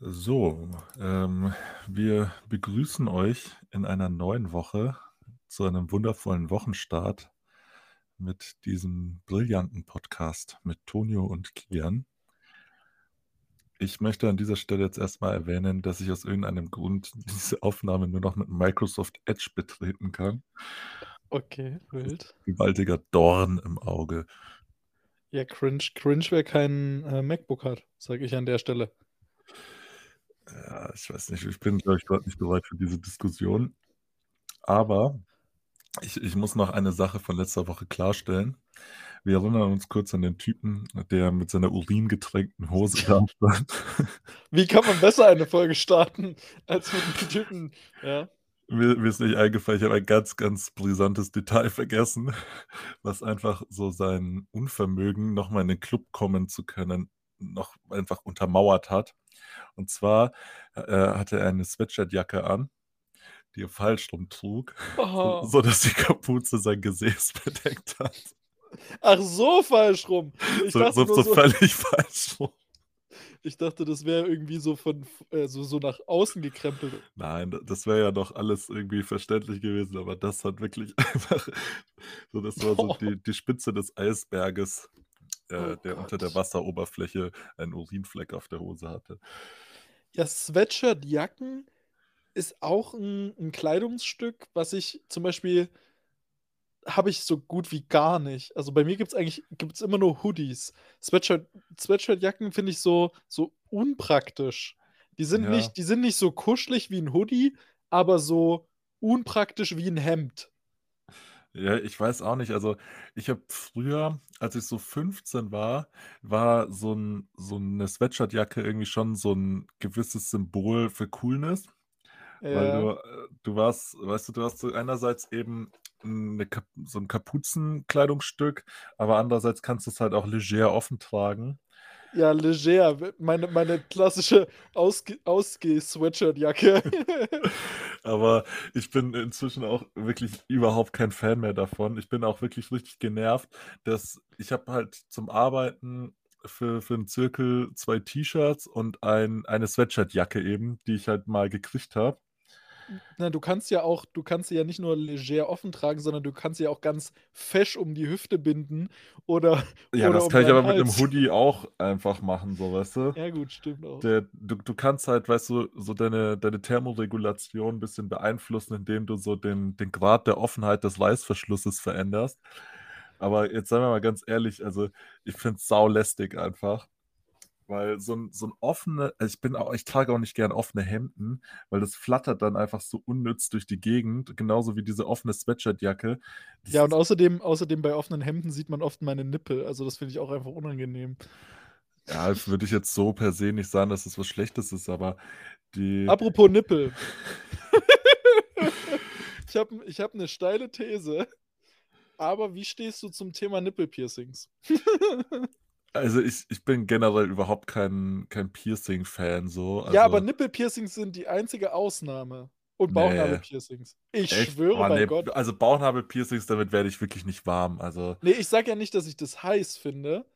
So, ähm, wir begrüßen euch in einer neuen Woche zu einem wundervollen Wochenstart mit diesem brillanten Podcast mit Tonio und Kian. Ich möchte an dieser Stelle jetzt erstmal erwähnen, dass ich aus irgendeinem Grund diese Aufnahme nur noch mit Microsoft Edge betreten kann. Okay, wild. Gewaltiger Dorn im Auge. Ja, cringe, cringe, wer kein äh, MacBook hat, sage ich an der Stelle. Ja, ich weiß nicht, ich bin, glaube ich, gerade nicht bereit für diese Diskussion. Aber ich, ich muss noch eine Sache von letzter Woche klarstellen. Wir erinnern uns kurz an den Typen, der mit seiner uringetränkten Hose da stand. Wie kann man besser eine Folge starten als mit dem Typen? Ja. Mir, mir ist nicht eingefallen, ich habe ein ganz, ganz brisantes Detail vergessen, was einfach so sein Unvermögen, nochmal in den Club kommen zu können, noch einfach untermauert hat. Und zwar äh, hatte er eine Sweatshirtjacke an, die er falsch rum trug, Oh. so, dass die Kapuze sein Gesäß bedeckt hat. Ach, so falsch rum. Ich, So, so, so so, völlig falsch rum. ich dachte, das wäre irgendwie so von äh, so, so nach außen gekrempelt. Nein, das wäre ja doch alles irgendwie verständlich gewesen, aber das hat wirklich einfach, so das war so die, die Spitze des Eisberges, äh, Oh der unter der Gott. Wasseroberfläche einen Urinfleck auf der Hose hatte. Ja, Sweatshirt-Jacken ist auch ein, ein Kleidungsstück, was ich zum Beispiel habe ich so gut wie gar nicht. Also bei mir gibt es eigentlich gibt's immer nur Hoodies. Sweatshirt, Sweatshirt-Jacken finde ich so, so unpraktisch. Die sind, Ja. nicht, die sind nicht so kuschelig wie ein Hoodie, aber so unpraktisch wie ein Hemd. Ja, ich weiß auch nicht. Also, ich habe früher, als ich so 15 war, war so 'n so 'ne Sweatshirtjacke irgendwie schon so 'n gewisses Symbol für Coolness, weil Ja. du äh, du warst weißt du, du hast so einerseits eben 'ne Kap so 'n Kapuzenkleidungsstück, aber andererseits kannst du's halt auch leger offen tragen. Ja, leger. Meine, meine klassische Ausge Ausgeh-Sweatshirt-Jacke. Aber ich bin inzwischen auch wirklich überhaupt kein Fan mehr davon. Ich bin auch wirklich richtig genervt, dass ich habe halt zum Arbeiten für für 'n Zirkel 2 T-Shirts und ein eine Sweatshirtjacke eben, die ich halt mal gekriegt habe. Na, du kannst ja auch du kannst sie ja nicht nur leger offen tragen, sondern du kannst sie ja auch ganz fesch um die Hüfte binden oder Ja, oder das um kann ich aber mit 'nem Hals. Hoodie auch einfach machen, so, weißt du? Ja gut, stimmt auch. Der du du kannst halt, weißt du, so deine deine Thermoregulation 'n bisschen beeinflussen, indem du so den den Grad der Offenheit des Reißverschlusses veränderst. Aber jetzt seien wir mal ganz ehrlich, also, ich finde es saulästig einfach, weil so 'n so 'n offene also, ich bin auch ich trage auch nicht gern offene Hemden, weil das flattert dann einfach so unnütz durch die Gegend, genauso wie diese offene Sweatshirtjacke. Das Ja, und außerdem außerdem bei offenen Hemden sieht man oft meine Nippel. Also, das finde ich auch einfach unangenehm. Ja, das würde ich jetzt so per se nicht sagen, dass es was Schlechtes ist, aber die Apropos Nippel. Ich habe ich habe 'ne steile These. Aber wie stehst du zum Thema Nippelpiercings? Also, ich ich bin generell überhaupt kein kein Piercing-Fan so, Ja, aber also Nippelpiercings sind die einzige Ausnahme. Und. Bauchnabelpiercings. Ich Echt? schwöre Oh, bei ne, Gott. also, Bauchnabelpiercings, damit werde ich wirklich nicht warm, also Ne, ich sage ja nicht, dass ich das heiß finde,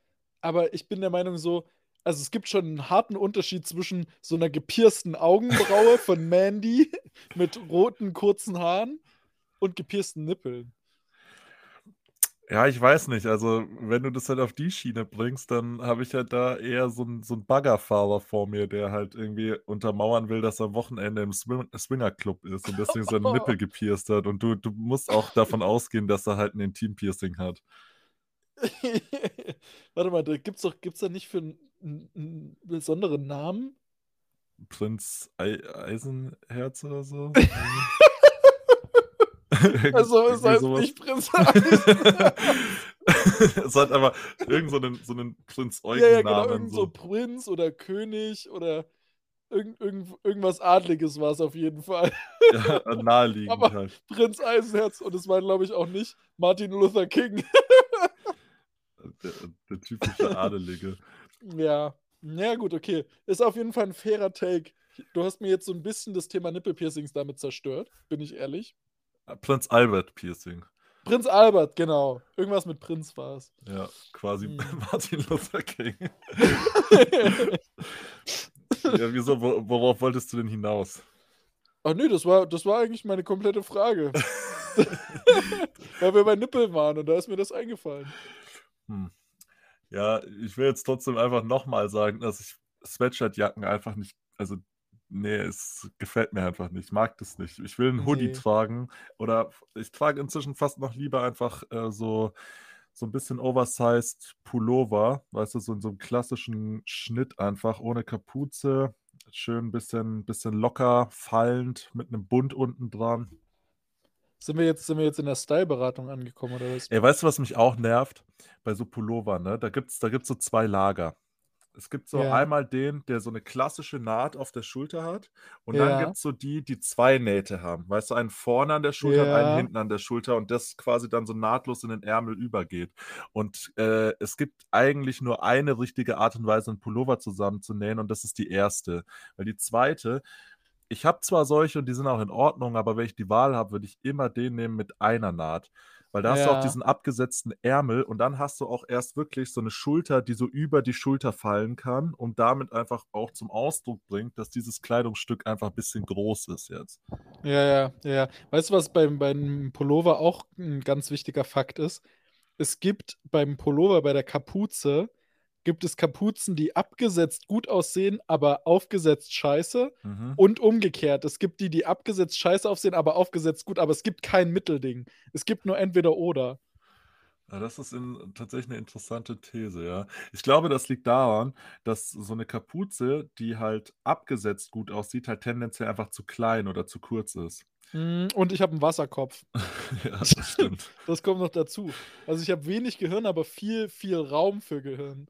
aber ich bin der Meinung so also, es gibt schon 'n harten Unterschied zwischen so 'ner gepiersten Augenbraue von Mandy mit roten, kurzen Haaren und gepiersten Nippeln. Ja, ich weiß nicht. Also, wenn du das halt auf die Schiene bringst, dann habe ich halt da eher so 'n so Baggerfahrer vor mir, der halt irgendwie untermauern will, dass er am Wochenende im Swim Swingerclub ist und deswegen seine Nippel gepierst hat. Und du du musst auch davon ausgehen, dass er halt 'n Intimpiercing hat. Warte mal, da gibt's doch gibt's da nicht für 'n 'n 'n besonderen Namen? Prinz Ei Eisenherz oder so? Also, es heißt so was. nicht Prinz. Es hat aber irgend so 'nen so 'nen Prinz Ja, ja, genau, irgend so so. Prinz oder König oder irgend irgend irgendwas Adliges war's auf jeden Fall. Ja, naheliegend Aber halt. Prinz Eisenherz und es war, glaube ich, auch nicht Martin Luther King. Der der typische Adelige. Ja. Ja gut, okay. Ist auf jeden Fall 'n fairer Take. Du hast mir jetzt so 'n bisschen das Thema Nippelpiercings damit zerstört, bin ich ehrlich. Prinz Albert Piercing. Prinz Albert, genau. Irgendwas mit Prinz war's. Ja, quasi Mhm. Martin Luther King. Ja, wieso, wo- worauf wolltest du denn hinaus? Ach nee, das war, das war eigentlich meine komplette Frage. Weil wir bei Nippeln waren und da ist mir das eingefallen. Hm. Ja, ich will jetzt trotzdem einfach nochmal sagen, dass ich Sweatshirtjacken einfach nicht, also nee, es gefällt mir einfach nicht. Ich mag das nicht. Ich will einen Hoodie Nee. tragen oder ich trage inzwischen fast noch lieber einfach äh, so, so ein bisschen oversized Pullover, weißt du, so in so einem klassischen Schnitt einfach, ohne Kapuze, schön ein bisschen, bisschen locker, fallend, mit einem Bund unten dran. Sind wir jetzt, sind wir jetzt in der Style-Beratung angekommen oder was? Ey, weißt du, was mich auch nervt? Bei so Pullovern, ne? Da gibt's, da gibt's so zwei Lager. Es gibt so Ja. einmal den, der so eine klassische Naht auf der Schulter hat. Und dann Ja. gibt's so die, die zwei Nähte haben. Weißt du, einen vorne an der Schulter und einen Ja. hinten an der Schulter und das quasi dann so nahtlos in den Ärmel übergeht. Und äh, es gibt eigentlich nur eine richtige Art und Weise, einen Pullover zusammenzunähen und das ist die erste. Weil die zweite, ich habe zwar solche und die sind auch in Ordnung, aber wenn ich die Wahl habe, würde ich immer den nehmen mit einer Naht. Weil da hast du auch diesen abgesetzten Ärmel und dann hast du auch erst wirklich so eine Schulter, die so über die Schulter fallen kann und damit einfach auch zum Ausdruck bringt, dass dieses Kleidungsstück einfach ein bisschen groß ist jetzt. Ja, ja, ja, ja. Weißt du, was beim, beim Pullover auch ein ganz wichtiger Fakt ist? Es gibt beim Pullover, bei der Kapuze, gibt es Kapuzen, die abgesetzt gut aussehen, aber aufgesetzt scheiße. Mhm. Und umgekehrt. Es gibt die, die abgesetzt scheiße aussehen, aber aufgesetzt gut. Aber es gibt kein Mittelding. Es gibt nur entweder oder. Ja, das ist in, tatsächlich eine interessante These, ja. Ich glaube, das liegt daran, dass so eine Kapuze, die halt abgesetzt gut aussieht, halt tendenziell einfach zu klein oder zu kurz ist. Mm, Und ich habe einen Wasserkopf. ja, das stimmt. Das kommt noch dazu. Also ich habe wenig Gehirn, aber viel, viel Raum für Gehirn.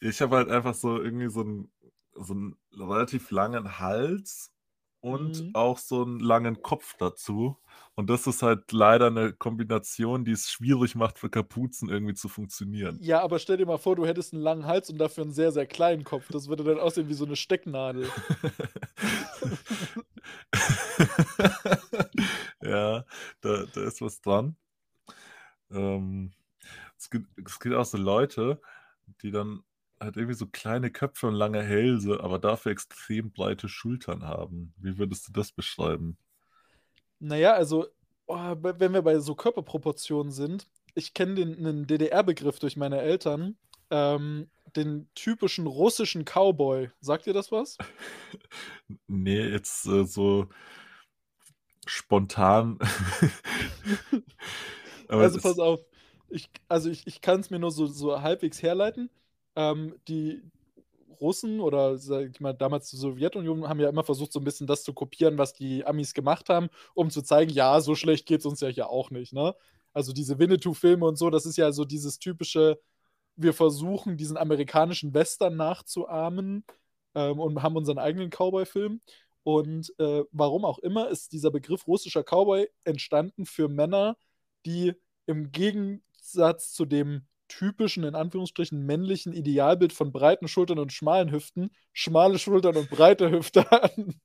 Ich habe halt einfach so irgendwie so einen, so einen relativ langen Hals und Mhm. auch so einen langen Kopf dazu. Und das ist halt leider eine Kombination, die es schwierig macht, für Kapuzen irgendwie zu funktionieren. Ja, aber stell dir mal vor, du hättest einen langen Hals und dafür einen sehr, sehr kleinen Kopf. Das würde dann aussehen wie so eine Stecknadel. Ja, da, da ist was dran. Ähm, es gibt, es gibt auch so Leute, die dann halt irgendwie so kleine Köpfe und lange Hälse, aber dafür extrem breite Schultern haben. Wie würdest du das beschreiben? Naja, also, oh, wenn wir bei so Körperproportionen sind, ich kenne den einen DDR-Begriff durch meine Eltern, ähm, den typischen russischen Cowboy. Sagt ihr das was? Nee, jetzt äh, so spontan. Also pass auf, ich, also ich, ich kann es mir nur so, so halbwegs herleiten. Ähm, die Russen oder sag ich mal damals die Sowjetunion haben ja immer versucht, so ein bisschen das zu kopieren, was die Amis gemacht haben, um zu zeigen, ja, so schlecht geht es uns ja hier auch nicht, ne? Also diese Winnetou-Filme und so, das ist ja so dieses typische, wir versuchen, diesen amerikanischen Western nachzuahmen ähm, und haben unseren eigenen Cowboy-Film. Und äh, warum auch immer ist dieser Begriff russischer Cowboy entstanden für Männer, die im Gegensatz zu dem typischen, in Anführungsstrichen, männlichen Idealbild von breiten Schultern und schmalen Hüften, schmale Schultern und breite Hüfte hatten.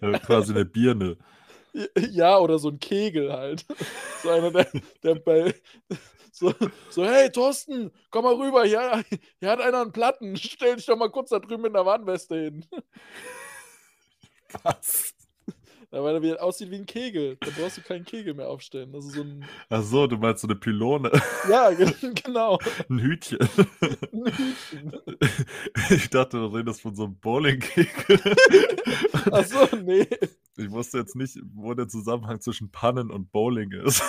äh, quasi eine Birne. Ja, oder so ein Kegel halt. So einer, der, der bei. So, so, hey Thorsten, komm mal rüber, hier, hier hat einer einen Platten. Stell dich doch mal kurz da drüben in der Warnweste hin. Was? Ja, weil er wieder aussieht wie ein Kegel. Da brauchst du keinen Kegel mehr aufstellen. Das ist so ein. Ach so, du meinst so eine Pylone, Ja, ge- genau. ein Hütchen. Ein Hütchen. Ich dachte, du redest von so einem Bowlingkegel. Achso, nee. Ich wusste jetzt nicht, wo der Zusammenhang zwischen Pannen und Bowling ist.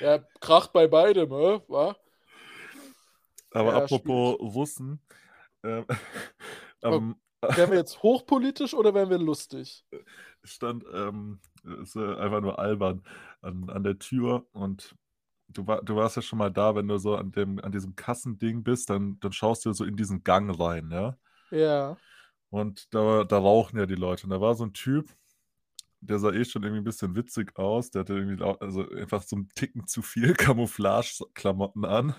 Ja, kracht bei beidem, äh, wa? Aber Ja, apropos Russen, ähm, am, Wären wir jetzt hochpolitisch oder wären wir lustig? stand, ähm, ist äh, einfach nur albern, an, an der Tür und du, war, du warst ja schon mal da, wenn du so an, dem, an diesem Kassending bist, dann, dann schaust du so in diesen Gang rein, ja. Ja. Und da, da rauchen ja die Leute. Und da war so ein Typ, der sah eh schon irgendwie ein bisschen witzig aus. Der hatte irgendwie lau- also einfach so einen Ticken zu viel Camouflage-Klamotten an.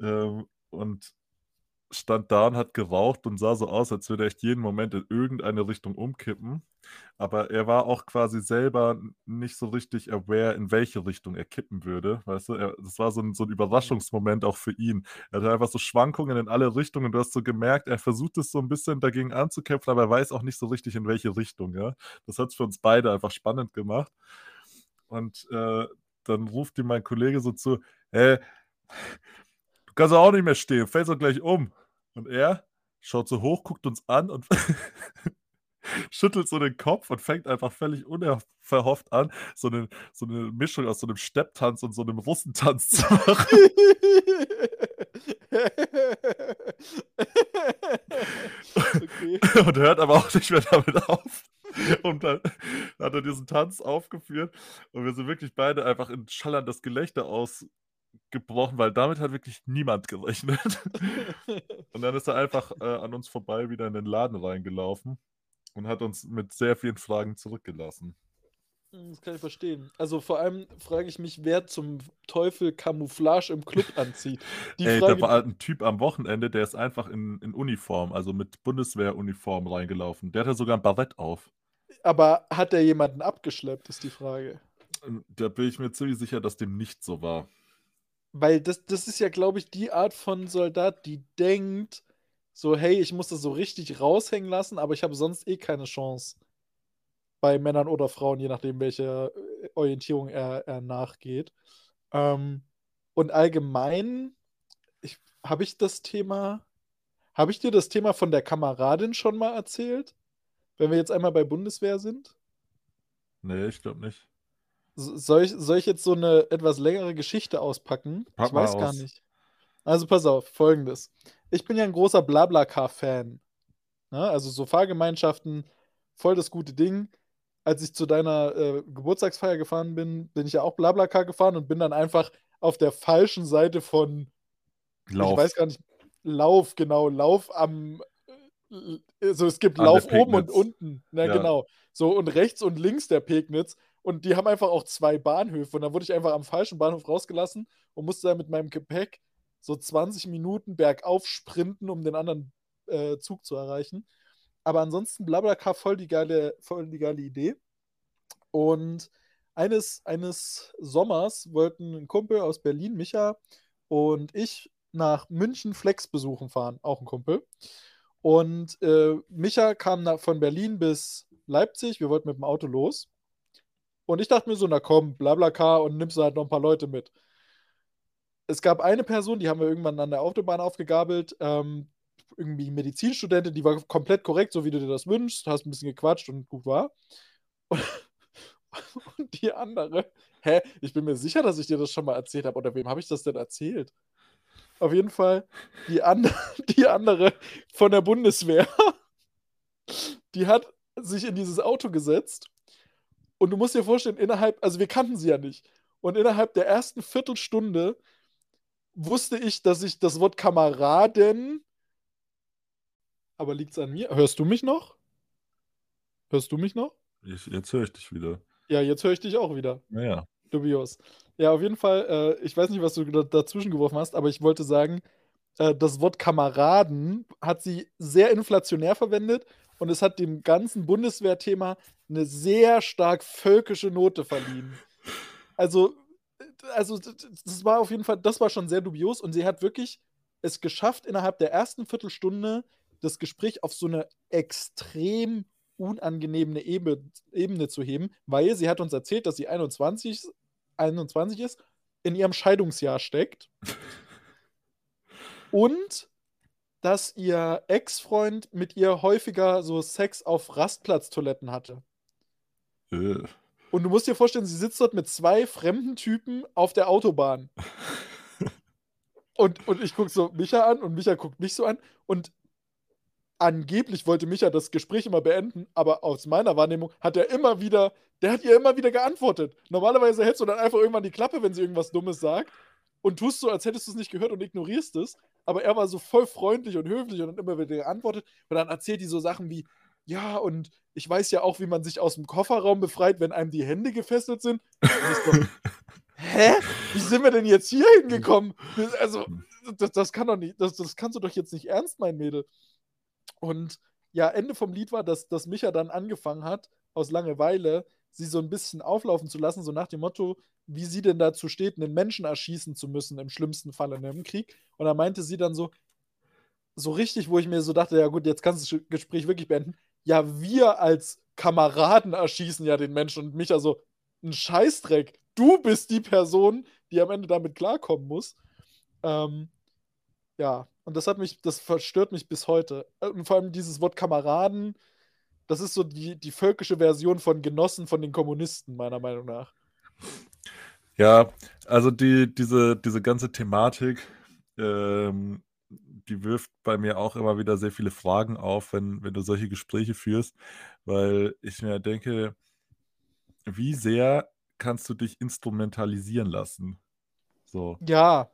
Ähm, und stand da und hat geraucht und sah so aus, als würde er echt jeden Moment in irgendeine Richtung umkippen. Aber er war auch quasi selber nicht so richtig aware, in welche Richtung er kippen würde. Weißt du, er, das war so ein, so ein Überraschungsmoment auch für ihn. Er hatte einfach so Schwankungen in alle Richtungen. Du hast so gemerkt, er versucht es so ein bisschen dagegen anzukämpfen, aber er weiß auch nicht so richtig, in welche Richtung. Ja? Das hat es für uns beide einfach spannend gemacht. Und äh, dann ruft ihm mein Kollege so zu, hey, du kannst auch nicht mehr stehen, fällst doch gleich um. Und er schaut so hoch, guckt uns an und schüttelt so den Kopf und fängt einfach völlig unverhofft an, so eine, so eine Mischung aus so einem Stepptanz und so einem Russentanz zu machen. okay. Und hört aber auch nicht mehr damit auf. Und dann hat er diesen Tanz aufgeführt und wir sind wirklich beide einfach in schallerndes Gelächter aus, gebrochen, weil damit hat wirklich niemand gerechnet. und dann ist er einfach äh, an uns vorbei wieder in den Laden reingelaufen und hat uns mit sehr vielen Fragen zurückgelassen. Hm, das kann ich verstehen. Also vor allem frage ich mich, wer zum Teufel Camouflage im Club anzieht. Die Ey, Frage, da war ein Typ am Wochenende, der ist einfach in, in Uniform, also mit Bundeswehruniform reingelaufen. Der hatte sogar ein Barett auf. Aber hat er jemanden abgeschleppt, ist die Frage. Da bin ich mir ziemlich sicher, dass dem nicht so war. Weil das, das ist ja, glaube ich, die Art von Soldat, die denkt, so, hey, ich muss das so richtig raushängen lassen, aber ich habe sonst eh keine Chance. Bei Männern oder Frauen, je nachdem, welche äh, Orientierung er, er nachgeht. Ähm, und allgemein, habe ich das Thema, habe ich dir das Thema von der Kameradin schon mal erzählt? Wenn wir jetzt einmal bei Bundeswehr sind? Nee, ich glaube nicht. Soll ich, soll ich jetzt so eine etwas längere Geschichte auspacken? Pack ich weiß aus. gar nicht. Also pass auf, folgendes. Ich bin ja ein großer Blablacar-Fan. Ne? Also so Fahrgemeinschaften, voll das gute Ding. Als ich zu deiner äh, Geburtstagsfeier gefahren bin, bin ich ja auch Blablacar gefahren und bin dann einfach auf der falschen Seite von Lauf. Ich weiß gar nicht, Lauf, genau, Lauf am äh, also es gibt An Lauf oben und unten. Na, ja. genau. So und rechts und links der Pegnitz. Und die haben einfach auch zwei Bahnhöfe. Und dann wurde ich einfach am falschen Bahnhof rausgelassen und musste dann mit meinem Gepäck so 20 Minuten bergauf sprinten, um den anderen äh, Zug zu erreichen. Aber ansonsten Blablacar voll die geile, voll die geile Idee. Und eines, eines Sommers wollten ein Kumpel aus Berlin, Micha, und ich nach München Flex besuchen fahren, auch ein Kumpel. Und äh, Micha kam nach, von Berlin bis Leipzig, wir wollten mit dem Auto los. Und ich dachte mir so, na komm, Blablacar und nimmst halt noch ein paar Leute mit. Es gab eine Person, die haben wir irgendwann an der Autobahn aufgegabelt, ähm, irgendwie Medizinstudentin, die war komplett korrekt, so wie du dir das wünschst, hast ein bisschen gequatscht und gut war. Und, und die andere, hä, ich bin mir sicher, dass ich dir das schon mal erzählt habe. Oder wem habe ich das denn erzählt? Auf jeden Fall, die, and die andere von der Bundeswehr, die hat sich in dieses Auto gesetzt und du musst dir vorstellen, innerhalb, also wir kannten sie ja nicht. Und innerhalb der ersten Viertelstunde wusste ich, dass ich das Wort Kameraden. Aber liegt es an mir? Hörst du mich noch? Hörst du mich noch? Ich, jetzt höre ich dich wieder. Ja, jetzt höre ich dich auch wieder. Naja. Dubios. Ja, auf jeden Fall, äh, ich weiß nicht, was du dazwischen geworfen hast, aber ich wollte sagen, äh, das Wort Kameraden hat sie sehr inflationär verwendet und es hat dem ganzen Bundeswehrthema eine sehr stark völkische Note verliehen. Also, also das war auf jeden Fall, das war schon sehr dubios und sie hat wirklich es geschafft, innerhalb der ersten Viertelstunde das Gespräch auf so eine extrem unangenehme Ebene, Ebene zu heben, weil sie hat uns erzählt, dass sie 21, 21 ist, in ihrem Scheidungsjahr steckt und dass ihr Ex-Freund mit ihr häufiger so Sex auf Rastplatztoiletten hatte. Äh. Und du musst dir vorstellen, sie sitzt dort mit zwei fremden Typen auf der Autobahn. und, und ich gucke so Micha an und Micha guckt mich so an. Und angeblich wollte Micha das Gespräch immer beenden, aber aus meiner Wahrnehmung hat er immer wieder, der hat ihr immer wieder geantwortet. Normalerweise hältst du dann einfach irgendwann die Klappe, wenn sie irgendwas Dummes sagt und tust so, als hättest du es nicht gehört und ignorierst es. Aber er war so voll freundlich und höflich und hat immer wieder geantwortet. Und dann erzählt die so Sachen wie, ja, und ich weiß ja auch, wie man sich aus dem Kofferraum befreit, wenn einem die Hände gefesselt sind. So, Hä? wie sind wir denn jetzt hier hingekommen? Also, das, das kann doch nicht, das, das kannst du doch jetzt nicht ernst meinen, Mädel. Und ja, Ende vom Lied war, dass, dass Micha dann angefangen hat, aus Langeweile, sie so ein bisschen auflaufen zu lassen, so nach dem Motto, wie sie denn dazu steht, einen Menschen erschießen zu müssen, im schlimmsten Fall in einem Krieg. Und da meinte sie dann so, so richtig, wo ich mir so dachte, ja gut, jetzt kannst du das Gespräch wirklich beenden. Ja, wir als Kameraden erschießen ja den Menschen und mich also ein Scheißdreck. Du bist die Person, die am Ende damit klarkommen muss. Ähm, ja, und das hat mich, das verstört mich bis heute. Und vor allem dieses Wort Kameraden, das ist so die, die völkische Version von Genossen von den Kommunisten, meiner Meinung nach. Ja, also die, diese, diese ganze Thematik, ähm, die wirft bei mir auch immer wieder sehr viele Fragen auf, wenn, wenn du solche Gespräche führst, weil ich mir denke, wie sehr kannst du dich instrumentalisieren lassen? So. Ja.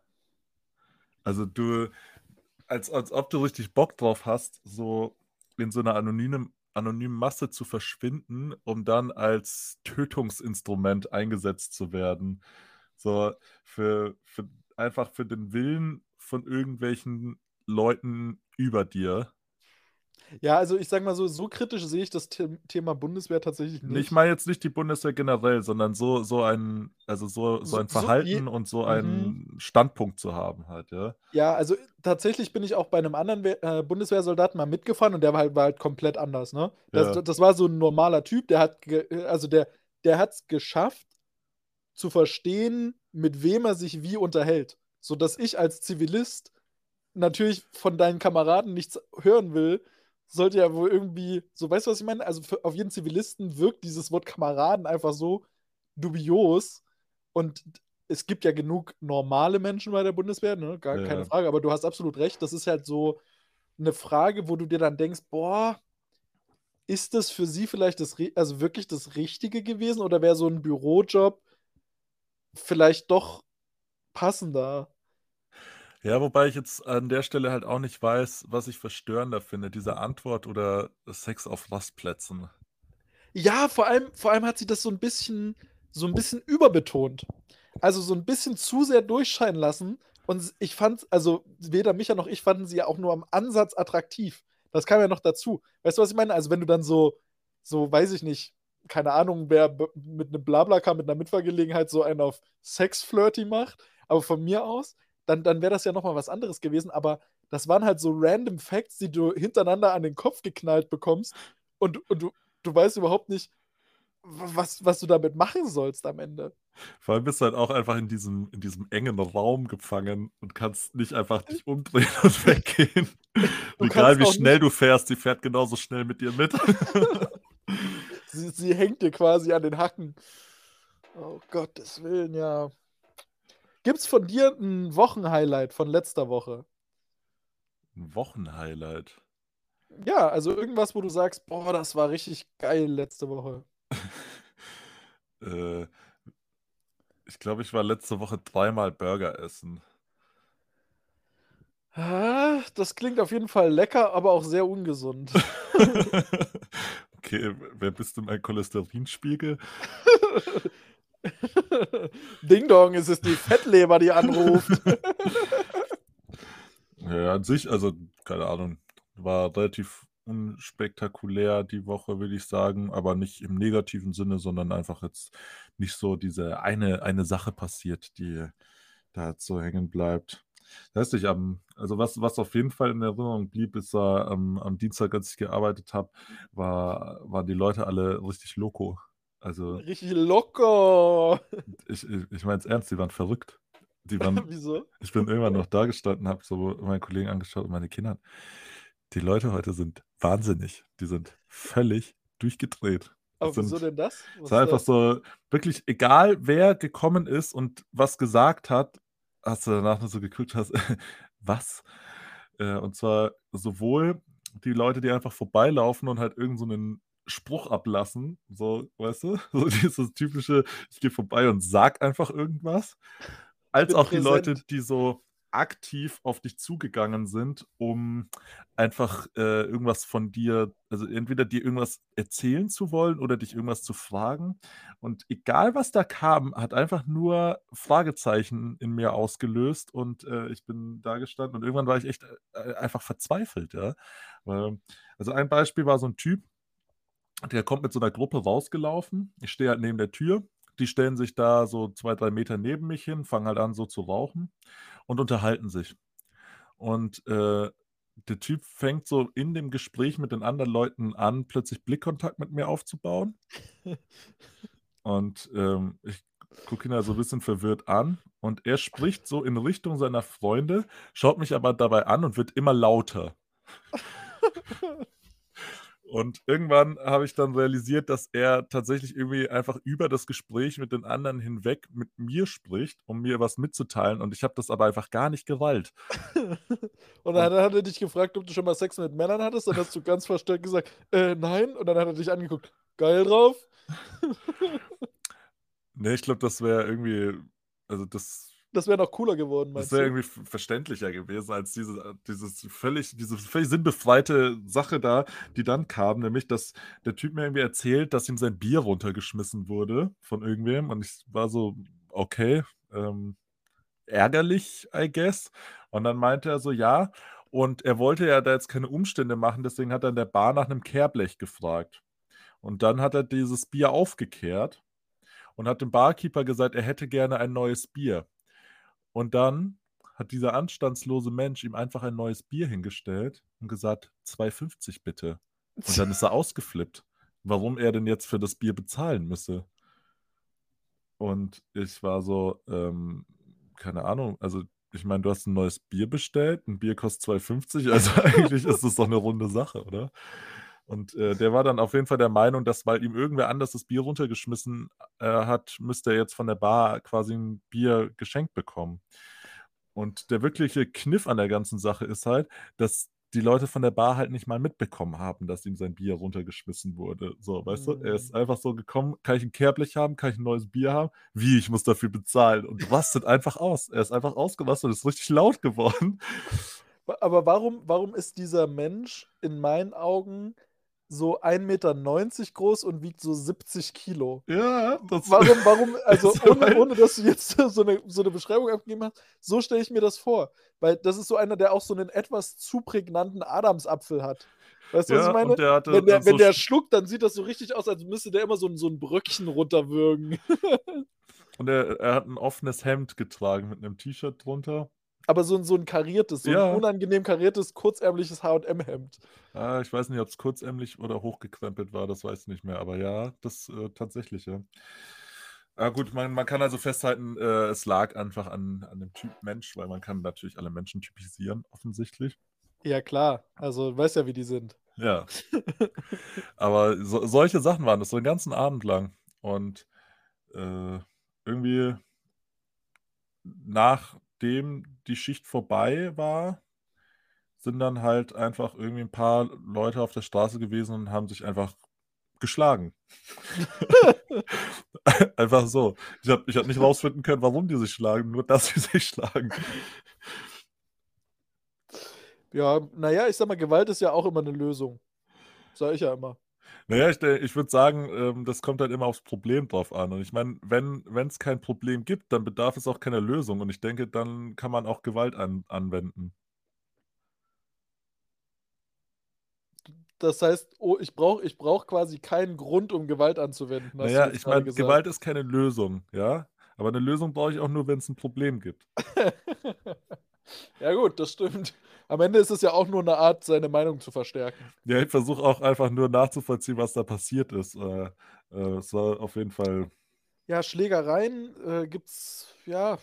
Also du, als, als ob du richtig Bock drauf hast, so in so einer anonymen, anonymen Masse zu verschwinden, um dann als Tötungsinstrument eingesetzt zu werden. So für, für einfach für den Willen von irgendwelchen Leuten über dir. Ja, also ich sag mal so, so kritisch sehe ich das The Thema Bundeswehr tatsächlich nicht. Ich meine jetzt nicht die Bundeswehr generell, sondern so, so ein, also so, so ein Verhalten so und so einen mhm. Standpunkt zu haben halt, ja. Ja, also tatsächlich bin ich auch bei einem anderen äh, Bundeswehrsoldaten mal mitgefahren und der war halt, war halt komplett anders, ne? Das, ja. das war so ein normaler Typ, der hat, also der, der hat es geschafft, zu verstehen, mit wem er sich wie unterhält. Sodass ich als Zivilist natürlich von deinen Kameraden nichts hören will, sollte ja wohl irgendwie, so weißt du, was ich meine? Also für, auf jeden Zivilisten wirkt dieses Wort Kameraden einfach so dubios. Und es gibt ja genug normale Menschen bei der Bundeswehr, ne? Gar ja. keine Frage. Aber du hast absolut recht. Das ist halt so eine Frage, wo du dir dann denkst, boah, ist das für sie vielleicht das, also wirklich das Richtige gewesen oder wäre so ein Bürojob vielleicht doch passender? Ja, wobei ich jetzt an der Stelle halt auch nicht weiß, was ich verstörender finde, diese Antwort oder Sex auf Rastplätzen. Ja, vor allem, vor allem hat sie das so ein bisschen, so ein bisschen überbetont. Also so ein bisschen zu sehr durchscheinen lassen. Und ich fand, also weder Micha noch ich fanden sie ja auch nur am Ansatz attraktiv. Das kam ja noch dazu. Weißt du, was ich meine? Also wenn du dann so, so weiß ich nicht, keine Ahnung, wer mit einem Blabla mit einer Mitfahrgelegenheit so einen auf Sex-Flirty macht, aber von mir aus, dann, dann wäre das ja nochmal was anderes gewesen. Aber das waren halt so random Facts, die du hintereinander an den Kopf geknallt bekommst und, und du, du weißt überhaupt nicht, was, was du damit machen sollst am Ende. Vor allem bist du halt auch einfach in diesem, in diesem engen Raum gefangen und kannst nicht einfach dich umdrehen und weggehen. Egal wie schnell du fährst, die fährt genauso schnell mit dir mit. sie, sie hängt dir quasi an den Hacken. Oh Gottes Willen, ja. Gibt es von dir ein Wochenhighlight von letzter Woche? Ein Wochenhighlight? Ja, also irgendwas, wo du sagst, boah, das war richtig geil letzte Woche. äh, ich glaube, ich war letzte Woche dreimal Burger essen. Ah, das klingt auf jeden Fall lecker, aber auch sehr ungesund. okay, wer bist du mein Cholesterinspiegel? Ding Dong, es ist die Fettleber, die anruft. ja, an sich, also, keine Ahnung, war relativ unspektakulär die Woche, würde ich sagen, aber nicht im negativen Sinne, sondern einfach jetzt nicht so diese eine, eine Sache passiert, die da so hängen bleibt. Das heißt, ich am, also was, was auf jeden Fall in Erinnerung blieb, ist uh, am, am Dienstag, als ich gearbeitet habe, war, waren die Leute alle richtig loco. Also, Richtig locker. ich, ich, ich meine es ernst, die waren verrückt. Die waren, Wieso? ich bin irgendwann noch da gestanden, habe so meine Kollegen angeschaut und meine Kinder. Die Leute heute sind wahnsinnig. Die sind völlig durchgedreht. Aber sind, wieso denn das? Was es war einfach so, wirklich egal wer gekommen ist und was gesagt hat, hast du danach nur so geguckt, hast, was? Äh, und zwar sowohl die Leute, die einfach vorbeilaufen und halt irgendeinen so Spruch ablassen, so, weißt du? So dieses typische, ich gehe vorbei und sag einfach irgendwas. Als auch die Leute, die so aktiv auf dich zugegangen sind, um einfach äh, irgendwas von dir, also entweder dir irgendwas erzählen zu wollen oder dich irgendwas zu fragen. Und egal was da kam, hat einfach nur Fragezeichen in mir ausgelöst und äh, ich bin da gestanden und irgendwann war ich echt äh, einfach verzweifelt, ja. Also ein Beispiel war so ein Typ, der kommt mit so einer Gruppe rausgelaufen. Ich stehe halt neben der Tür. Die stellen sich da so zwei, drei Meter neben mich hin, fangen halt an, so zu rauchen und unterhalten sich. Und äh, der Typ fängt so in dem Gespräch mit den anderen Leuten an, plötzlich Blickkontakt mit mir aufzubauen. Und ähm, ich gucke ihn da so ein bisschen verwirrt an und er spricht so in Richtung seiner Freunde, schaut mich aber dabei an und wird immer lauter. Und irgendwann habe ich dann realisiert, dass er tatsächlich irgendwie einfach über das Gespräch mit den anderen hinweg mit mir spricht, um mir was mitzuteilen. Und ich habe das aber einfach gar nicht gewollt. und dann hat er dich gefragt, ob du schon mal Sex mit Männern hattest. Dann hast du ganz verstört gesagt, äh, nein. Und dann hat er dich angeguckt, geil drauf. nee, ich glaube, das wäre irgendwie, also das das wäre noch cooler geworden, Das wäre irgendwie verständlicher gewesen als diese, dieses völlig, diese völlig sinnbefreite Sache da, die dann kam, nämlich, dass der Typ mir irgendwie erzählt, dass ihm sein Bier runtergeschmissen wurde von irgendwem und ich war so, okay, ähm, ärgerlich, I guess. Und dann meinte er so, ja, und er wollte ja da jetzt keine Umstände machen, deswegen hat er in der Bar nach einem Kehrblech gefragt. Und dann hat er dieses Bier aufgekehrt und hat dem Barkeeper gesagt, er hätte gerne ein neues Bier. Und dann hat dieser anstandslose Mensch ihm einfach ein neues Bier hingestellt und gesagt, 2,50 bitte. Und dann ist er ausgeflippt, warum er denn jetzt für das Bier bezahlen müsse. Und ich war so, ähm, keine Ahnung, also ich meine, du hast ein neues Bier bestellt, ein Bier kostet 2,50, also eigentlich ist das doch eine runde Sache, oder? Und äh, der war dann auf jeden Fall der Meinung, dass weil ihm irgendwer anders das Bier runtergeschmissen äh, hat, müsste er jetzt von der Bar quasi ein Bier geschenkt bekommen. Und der wirkliche Kniff an der ganzen Sache ist halt, dass die Leute von der Bar halt nicht mal mitbekommen haben, dass ihm sein Bier runtergeschmissen wurde. So, weißt mhm. du? Er ist mhm. einfach so gekommen, kann ich ein Kehrblech haben, kann ich ein neues Bier haben? Wie, ich muss dafür bezahlen. Und rastet einfach aus. Er ist einfach ausgerastet und ist richtig laut geworden. Aber warum, warum ist dieser Mensch in meinen Augen so 1,90 Meter groß und wiegt so 70 Kilo. Ja, das Warum, warum, also ohne, ohne dass du jetzt so eine, so eine Beschreibung abgegeben hast, so stelle ich mir das vor. Weil das ist so einer, der auch so einen etwas zu prägnanten Adamsapfel hat. Weißt du, ja, was ich meine? Der wenn der, wenn so der schluckt, dann sieht das so richtig aus, als müsste der immer so, so ein Bröckchen runterwürgen. und er, er hat ein offenes Hemd getragen mit einem T-Shirt drunter aber so, so ein kariertes, so ja. ein unangenehm kariertes, kurzärmliches HM-Hemd. Ah, ich weiß nicht, ob es kurzärmlich oder hochgekrempelt war, das weiß ich nicht mehr. Aber ja, das äh, tatsächlich, ja. Ah, gut, man, man kann also festhalten, äh, es lag einfach an, an dem Typ Mensch, weil man kann natürlich alle Menschen typisieren, offensichtlich. Ja, klar. Also, du weißt ja, wie die sind. Ja. Aber so, solche Sachen waren das so den ganzen Abend lang. Und äh, irgendwie nach nachdem die Schicht vorbei war, sind dann halt einfach irgendwie ein paar Leute auf der Straße gewesen und haben sich einfach geschlagen. einfach so. Ich habe ich hab nicht rausfinden können, warum die sich schlagen, nur dass sie sich schlagen. Ja, naja, ich sag mal, Gewalt ist ja auch immer eine Lösung. Sag ich ja immer. Naja, ich, ich würde sagen, ähm, das kommt halt immer aufs Problem drauf an. Und ich meine, wenn es kein Problem gibt, dann bedarf es auch keiner Lösung. Und ich denke, dann kann man auch Gewalt an, anwenden. Das heißt, oh, ich brauche ich brauch quasi keinen Grund, um Gewalt anzuwenden. Naja, ich meine, Gewalt ist keine Lösung, ja. Aber eine Lösung brauche ich auch nur, wenn es ein Problem gibt. ja, gut, das stimmt am Ende ist es ja auch nur eine Art, seine Meinung zu verstärken. Ja, ich versuche auch einfach nur nachzuvollziehen, was da passiert ist. Äh, äh, es war auf jeden Fall. Ja, Schlägereien äh, gibt's, ja,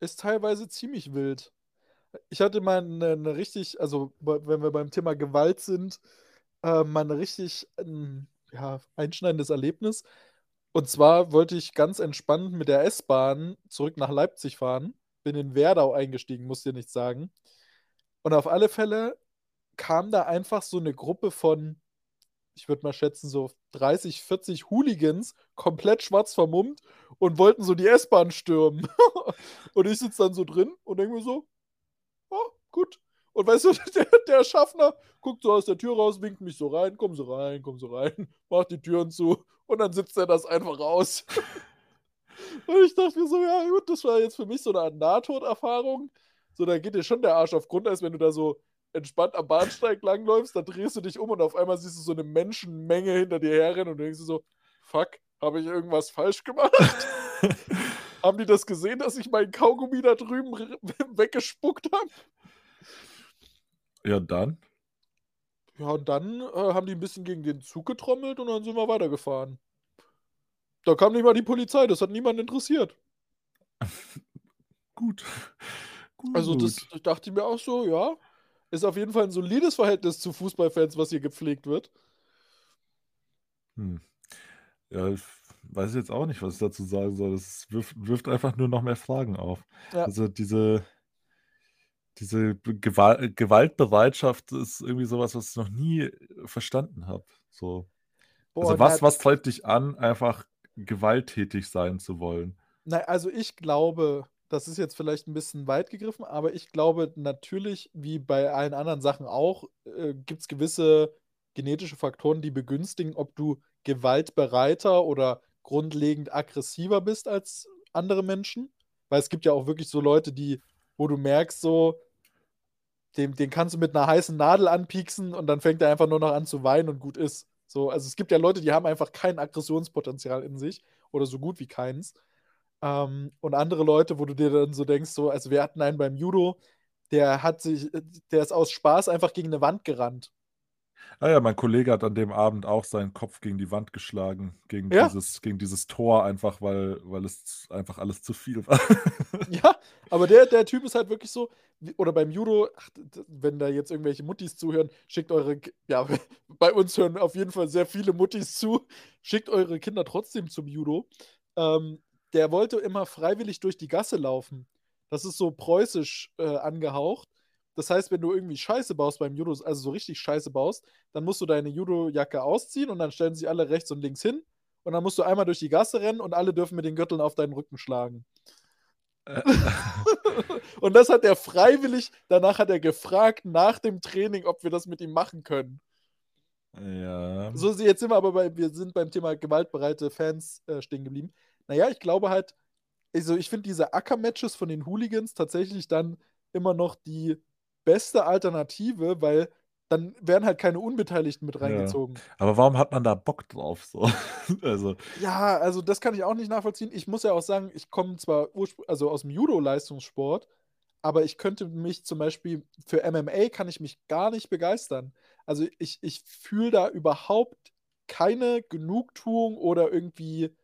ist teilweise ziemlich wild. Ich hatte mal eine, eine richtig, also wenn wir beim Thema Gewalt sind, äh, mal ein richtig ein, ja, einschneidendes Erlebnis. Und zwar wollte ich ganz entspannt mit der S-Bahn zurück nach Leipzig fahren. Bin in Werdau eingestiegen, muss dir nichts sagen. Und auf alle Fälle kam da einfach so eine Gruppe von ich würde mal schätzen, so 30, 40 Hooligans, komplett schwarz vermummt und wollten so die S-Bahn stürmen. und ich sitze dann so drin und denke mir so, oh, gut. Und weißt du, der, der, Schaffner guckt so aus der Tür raus, winkt mich so rein, komm so rein, komm so rein, macht die Türen zu und dann sitzt er das einfach raus. und ich dachte mir so, ja gut, das war jetzt für mich so eine Art Nahtoderfahrung. So, da geht dir schon der Arsch auf Grundeis, wenn du da so entspannt am Bahnsteig langläufst, dann drehst du dich um und auf einmal siehst du so eine Menschenmenge hinter dir herrennen und denkst du so, fuck, habe ich irgendwas falsch gemacht? haben die das gesehen, dass ich meinen Kaugummi da drüben weggespuckt habe? Ja, dann? Ja, und dann äh, haben die ein bisschen gegen den Zug getrommelt und dann sind wir weitergefahren. Da kam nicht mal die Polizei, das hat niemand interessiert. Gut. Gut. Also, das dachte ich mir auch so, ja. Ist auf jeden Fall ein solides Verhältnis zu Fußballfans, was hier gepflegt wird. Hm. Ja, ich weiß jetzt auch nicht, was ich dazu sagen soll. Das wirft, wirft einfach nur noch mehr Fragen auf. Ja. Also diese, diese Gewalt, Gewaltbereitschaft ist irgendwie sowas, was ich noch nie verstanden habe. So. Boah, also was, was treibt dich an, einfach gewalttätig sein zu wollen? Nein, also ich glaube, das ist jetzt vielleicht ein bisschen weit gegriffen, aber ich glaube natürlich, wie bei allen anderen Sachen auch, äh, gibt es gewisse genetische Faktoren, die begünstigen, ob du gewaltbereiter oder grundlegend aggressiver bist als andere Menschen. Weil es gibt ja auch wirklich so Leute, die, wo du merkst, so, den, den kannst du mit einer heißen Nadel anpieksen und dann fängt er einfach nur noch an zu weinen und gut ist. So, also es gibt ja Leute, die haben einfach kein Aggressionspotenzial in sich oder so gut wie keins. Ähm, und andere Leute, wo du dir dann so denkst, so, also wir hatten einen beim Judo, der hat sich, der ist aus Spaß einfach gegen eine Wand gerannt. Ah ja, mein Kollege hat an dem Abend auch seinen Kopf gegen die Wand geschlagen, gegen, ja. dieses, gegen dieses Tor, einfach weil, weil es einfach alles zu viel war. ja, aber der, der Typ ist halt wirklich so, oder beim Judo, ach, wenn da jetzt irgendwelche Muttis zuhören, schickt eure, ja, bei uns hören auf jeden Fall sehr viele Muttis zu, schickt eure Kinder trotzdem zum Judo. Ähm, der wollte immer freiwillig durch die Gasse laufen. Das ist so preußisch äh, angehaucht. Das heißt, wenn du irgendwie Scheiße baust beim Judo, also so richtig Scheiße baust, dann musst du deine Judo-Jacke ausziehen und dann stellen sie alle rechts und links hin. Und dann musst du einmal durch die Gasse rennen und alle dürfen mit den Gürteln auf deinen Rücken schlagen. Äh. und das hat er freiwillig, danach hat er gefragt nach dem Training, ob wir das mit ihm machen können. Ja. So, jetzt sind wir aber bei, wir sind beim Thema gewaltbereite Fans äh, stehen geblieben. Naja, ich glaube halt, also ich finde diese Acker-Matches von den Hooligans tatsächlich dann immer noch die beste Alternative, weil dann werden halt keine Unbeteiligten mit reingezogen. Ja. Aber warum hat man da Bock drauf? So? also. Ja, also das kann ich auch nicht nachvollziehen. Ich muss ja auch sagen, ich komme zwar also aus dem Judo-Leistungssport, aber ich könnte mich zum Beispiel für MMA kann ich mich gar nicht begeistern. Also ich, ich fühle da überhaupt keine Genugtuung oder irgendwie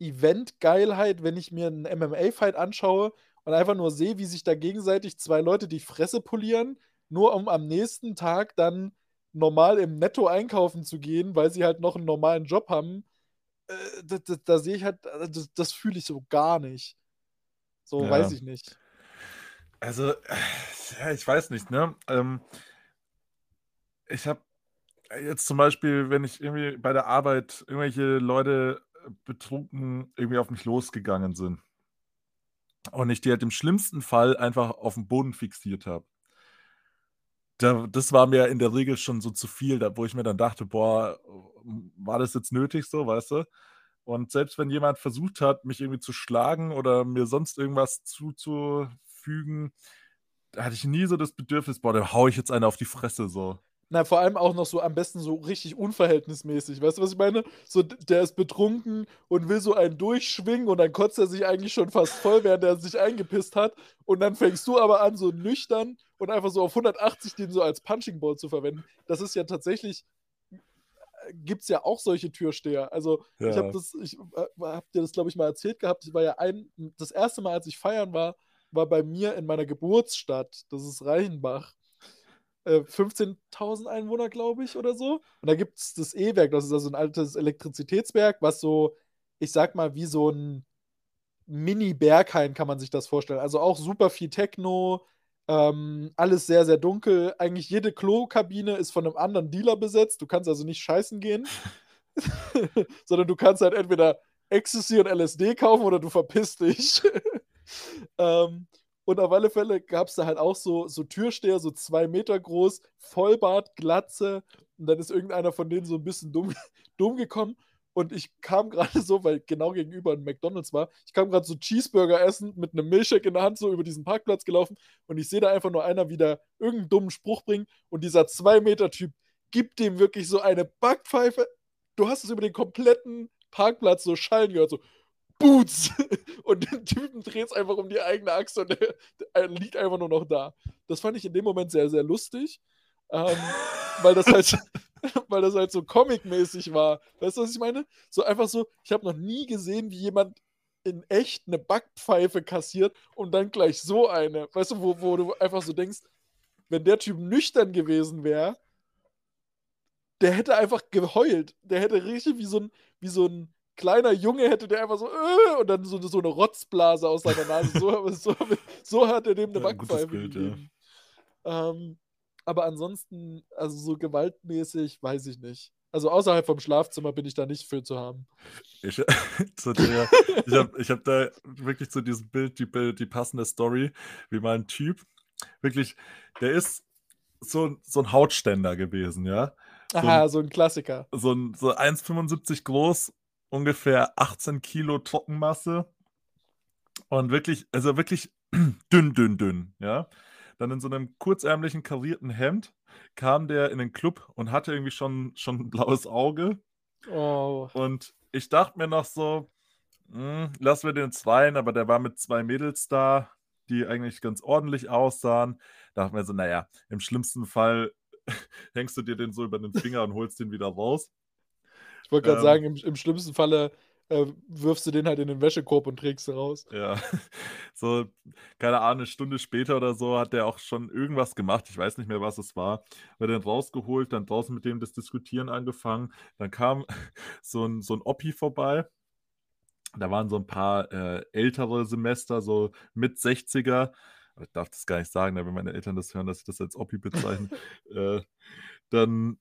Event-Geilheit, wenn ich mir einen MMA-Fight anschaue und einfach nur sehe, wie sich da gegenseitig zwei Leute die Fresse polieren, nur um am nächsten Tag dann normal im Netto einkaufen zu gehen, weil sie halt noch einen normalen Job haben. Äh, da, da, da sehe ich halt, äh, das, das fühle ich so gar nicht. So ja. weiß ich nicht. Also, ja, ich weiß nicht, ne? Ähm, ich habe jetzt zum Beispiel, wenn ich irgendwie bei der Arbeit irgendwelche Leute betrunken irgendwie auf mich losgegangen sind. Und ich die halt im schlimmsten Fall einfach auf den Boden fixiert habe. Da, das war mir in der Regel schon so zu viel, da, wo ich mir dann dachte, boah, war das jetzt nötig so, weißt du? Und selbst wenn jemand versucht hat, mich irgendwie zu schlagen oder mir sonst irgendwas zuzufügen, da hatte ich nie so das Bedürfnis, boah, da hau ich jetzt eine auf die Fresse so. Na, vor allem auch noch so am besten so richtig unverhältnismäßig. Weißt du, was ich meine? So, der ist betrunken und will so einen durchschwingen und dann kotzt er sich eigentlich schon fast voll, während er sich eingepisst hat. Und dann fängst du aber an, so nüchtern und einfach so auf 180 den so als Punching Ball zu verwenden. Das ist ja tatsächlich. Äh, Gibt es ja auch solche Türsteher. Also, ja. ich habe das, ich äh, hab dir das, glaube ich, mal erzählt gehabt. Ich war ja ein, das erste Mal, als ich feiern war, war bei mir in meiner Geburtsstadt. Das ist Reichenbach. 15.000 äh, Einwohner, glaube ich, oder so. Und da gibt es das E-Werk, das ist also ein altes Elektrizitätswerk, was so, ich sag mal, wie so ein Mini-Berghain kann man sich das vorstellen. Also auch super viel Techno, Ähm, alles sehr, sehr dunkel. Eigentlich jede Klokabine ist von einem anderen Dealer besetzt. Du kannst also nicht scheißen gehen, sondern du kannst halt entweder Ecstasy und LSD kaufen oder du verpisst dich. ähm, und auf alle Fälle gab es da halt auch so, so Türsteher, so zwei Meter groß, Vollbart, Glatze. Und dann ist irgendeiner von denen so ein bisschen dumm, dumm gekommen. Und ich kam gerade so, weil genau gegenüber ein McDonalds war, ich kam gerade so Cheeseburger essen mit einem Milchshake in der Hand so über diesen Parkplatz gelaufen und ich sehe da einfach nur einer wieder irgendeinen dummen Spruch bringen und dieser 2-Meter-Typ gibt dem wirklich so eine Backpfeife. Du hast es über den kompletten Parkplatz so schallen gehört, so Boots! Und den Typen dreht es einfach um die eigene Achse und der, liegt einfach nur noch da. Das fand ich in dem Moment sehr, sehr lustig. Ähm, weil das halt, weil das halt so comic-mäßig war. Weißt du, was ich meine? So einfach so, ich habe noch nie gesehen, wie jemand in echt eine Backpfeife kassiert und dann gleich so eine. Weißt du, wo, wo du einfach so denkst, wenn der Typ nüchtern gewesen wäre, der hätte einfach geheult. Der hätte richtig wie so ein, wie so ein kleiner Junge hätte der einfach so äh, und dann so, so eine Rotzblase aus seiner Nase. So, so, so hat er dem eine ja, Backpfeife Bild, gegeben. Ja. Ähm, aber ansonsten, also so gewaltmäßig, weiß ich nicht. Also außerhalb vom Schlafzimmer bin ich da nicht für zu haben. Ich, der, ich habe hab da wirklich zu diesem Bild die, die passende Story, wie mal ein Typ, wirklich, der ist so, so ein Hautständer gewesen, ja. So Aha, ein, so ein Klassiker. So, ein, so 1,75 groß, ungefähr 18 Kilo Trockenmasse und wirklich, also wirklich dünn, dünn, dünn, ja. Dann in so einem kurzärmlichen karierten Hemd kam der in den Club und hatte irgendwie schon, schon ein blaues Auge. Oh. Und ich dachte mir noch so, hm, lassen wir den zweien, aber der war mit zwei Mädels da, die eigentlich ganz ordentlich aussahen. Da dachte mir so, naja, im schlimmsten Fall hängst du dir den so über den Finger und holst den wieder raus. Ich wollte gerade ähm, sagen, im, im schlimmsten Falle äh, wirfst du den halt in den Wäschekorb und trägst ihn raus. Ja, so, keine Ahnung, eine Stunde später oder so hat der auch schon irgendwas gemacht. Ich weiß nicht mehr, was es war. Wir den rausgeholt, dann draußen mit dem das Diskutieren angefangen. Dann kam so ein, so ein Oppi vorbei. Da waren so ein paar äh, ältere Semester, so mit 60er. Ich darf das gar nicht sagen, wenn meine Eltern das hören, dass ich das als Oppi bezeichne. äh, dann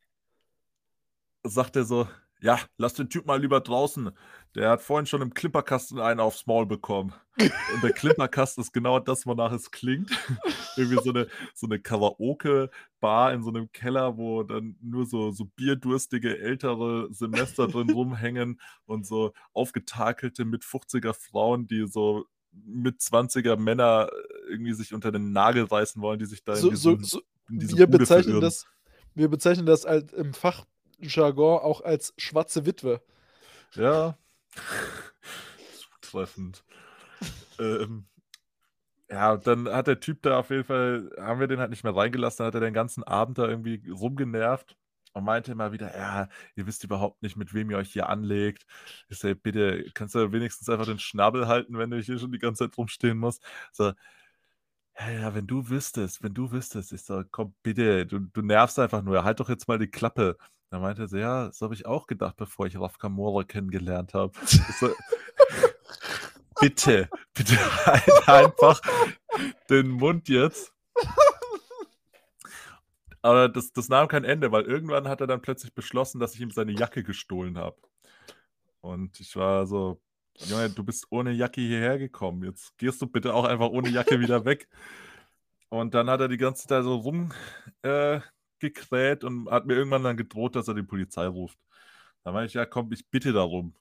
sagt er so, ja, lass den Typ mal lieber draußen. Der hat vorhin schon im Klipperkasten einen aufs Maul bekommen. Und der Klipperkasten ist genau das, wonach es klingt. Irgendwie so eine, so eine Karaoke-Bar in so einem Keller, wo dann nur so, so bierdurstige ältere Semester drin rumhängen und so aufgetakelte mit 50er Frauen, die so mit 20er Männer irgendwie sich unter den Nagel reißen wollen, die sich da so, in, diesen, so, so, in diese wir bezeichnen das Wir bezeichnen das als im Fach Jargon auch als schwarze Witwe. Ja. Zutreffend. ähm, ja, dann hat der Typ da auf jeden Fall, haben wir den halt nicht mehr reingelassen, dann hat er den ganzen Abend da irgendwie rumgenervt und meinte immer wieder, ja, ihr wisst überhaupt nicht, mit wem ihr euch hier anlegt. Ich sage, bitte, kannst du wenigstens einfach den Schnabel halten, wenn du hier schon die ganze Zeit rumstehen musst? So, ja, ja, wenn du wüsstest, wenn du wüsstest. Ich so, komm, bitte, du, du nervst einfach nur, halt doch jetzt mal die Klappe. Da meinte sie, ja, das habe ich auch gedacht, bevor ich Raf Kamora kennengelernt habe. So, bitte, bitte halt einfach den Mund jetzt. Aber das, das nahm kein Ende, weil irgendwann hat er dann plötzlich beschlossen, dass ich ihm seine Jacke gestohlen habe. Und ich war so, Junge, du bist ohne Jacke hierher gekommen. Jetzt gehst du bitte auch einfach ohne Jacke wieder weg. Und dann hat er die ganze Zeit so rum äh, gekräht und hat mir irgendwann dann gedroht, dass er die Polizei ruft. Da meine ich, ja, komm, ich bitte darum.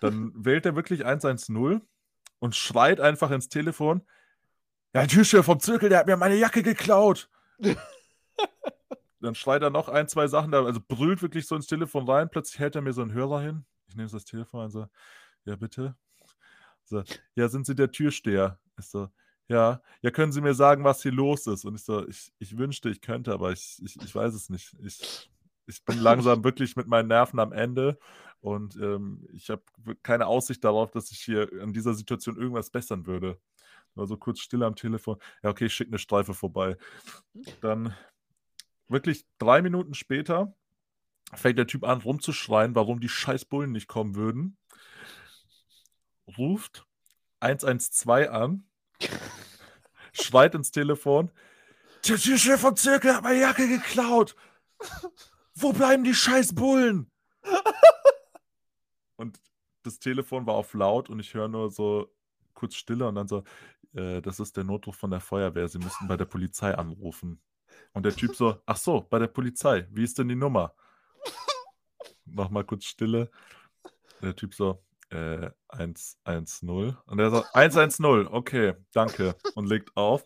Dann wählt er wirklich 110 und schreit einfach ins Telefon: Ja, ein Türsteher vom Zirkel, der hat mir meine Jacke geklaut. dann schreit er noch ein, zwei Sachen, also brüllt wirklich so ins Telefon rein. Plötzlich hält er mir so einen Hörer hin. Ich nehme das Telefon und so: Ja, bitte. So, ja, sind Sie der Türsteher? Ich so, ja, ja, können Sie mir sagen, was hier los ist? Und ich so, ich, ich wünschte, ich könnte, aber ich, ich, ich weiß es nicht. Ich, ich bin langsam wirklich mit meinen Nerven am Ende und ähm, ich habe keine Aussicht darauf, dass ich hier an dieser Situation irgendwas bessern würde. War so kurz still am Telefon. Ja, okay, ich schicke eine Streife vorbei. Dann wirklich drei Minuten später fängt der Typ an rumzuschreien, warum die scheiß Bullen nicht kommen würden. Ruft 112 an schreit ins Telefon. Der Chef vom Zirkel hat meine Jacke geklaut. Wo bleiben die scheiß Bullen? und das Telefon war auf laut und ich höre nur so kurz Stille und dann so, äh, das ist der Notruf von der Feuerwehr, Sie müssten bei der Polizei anrufen. Und der Typ so, ach so, bei der Polizei, wie ist denn die Nummer? Nochmal kurz Stille. Der Typ so, äh, 110. Und er so, 110, okay, danke. Und legt auf,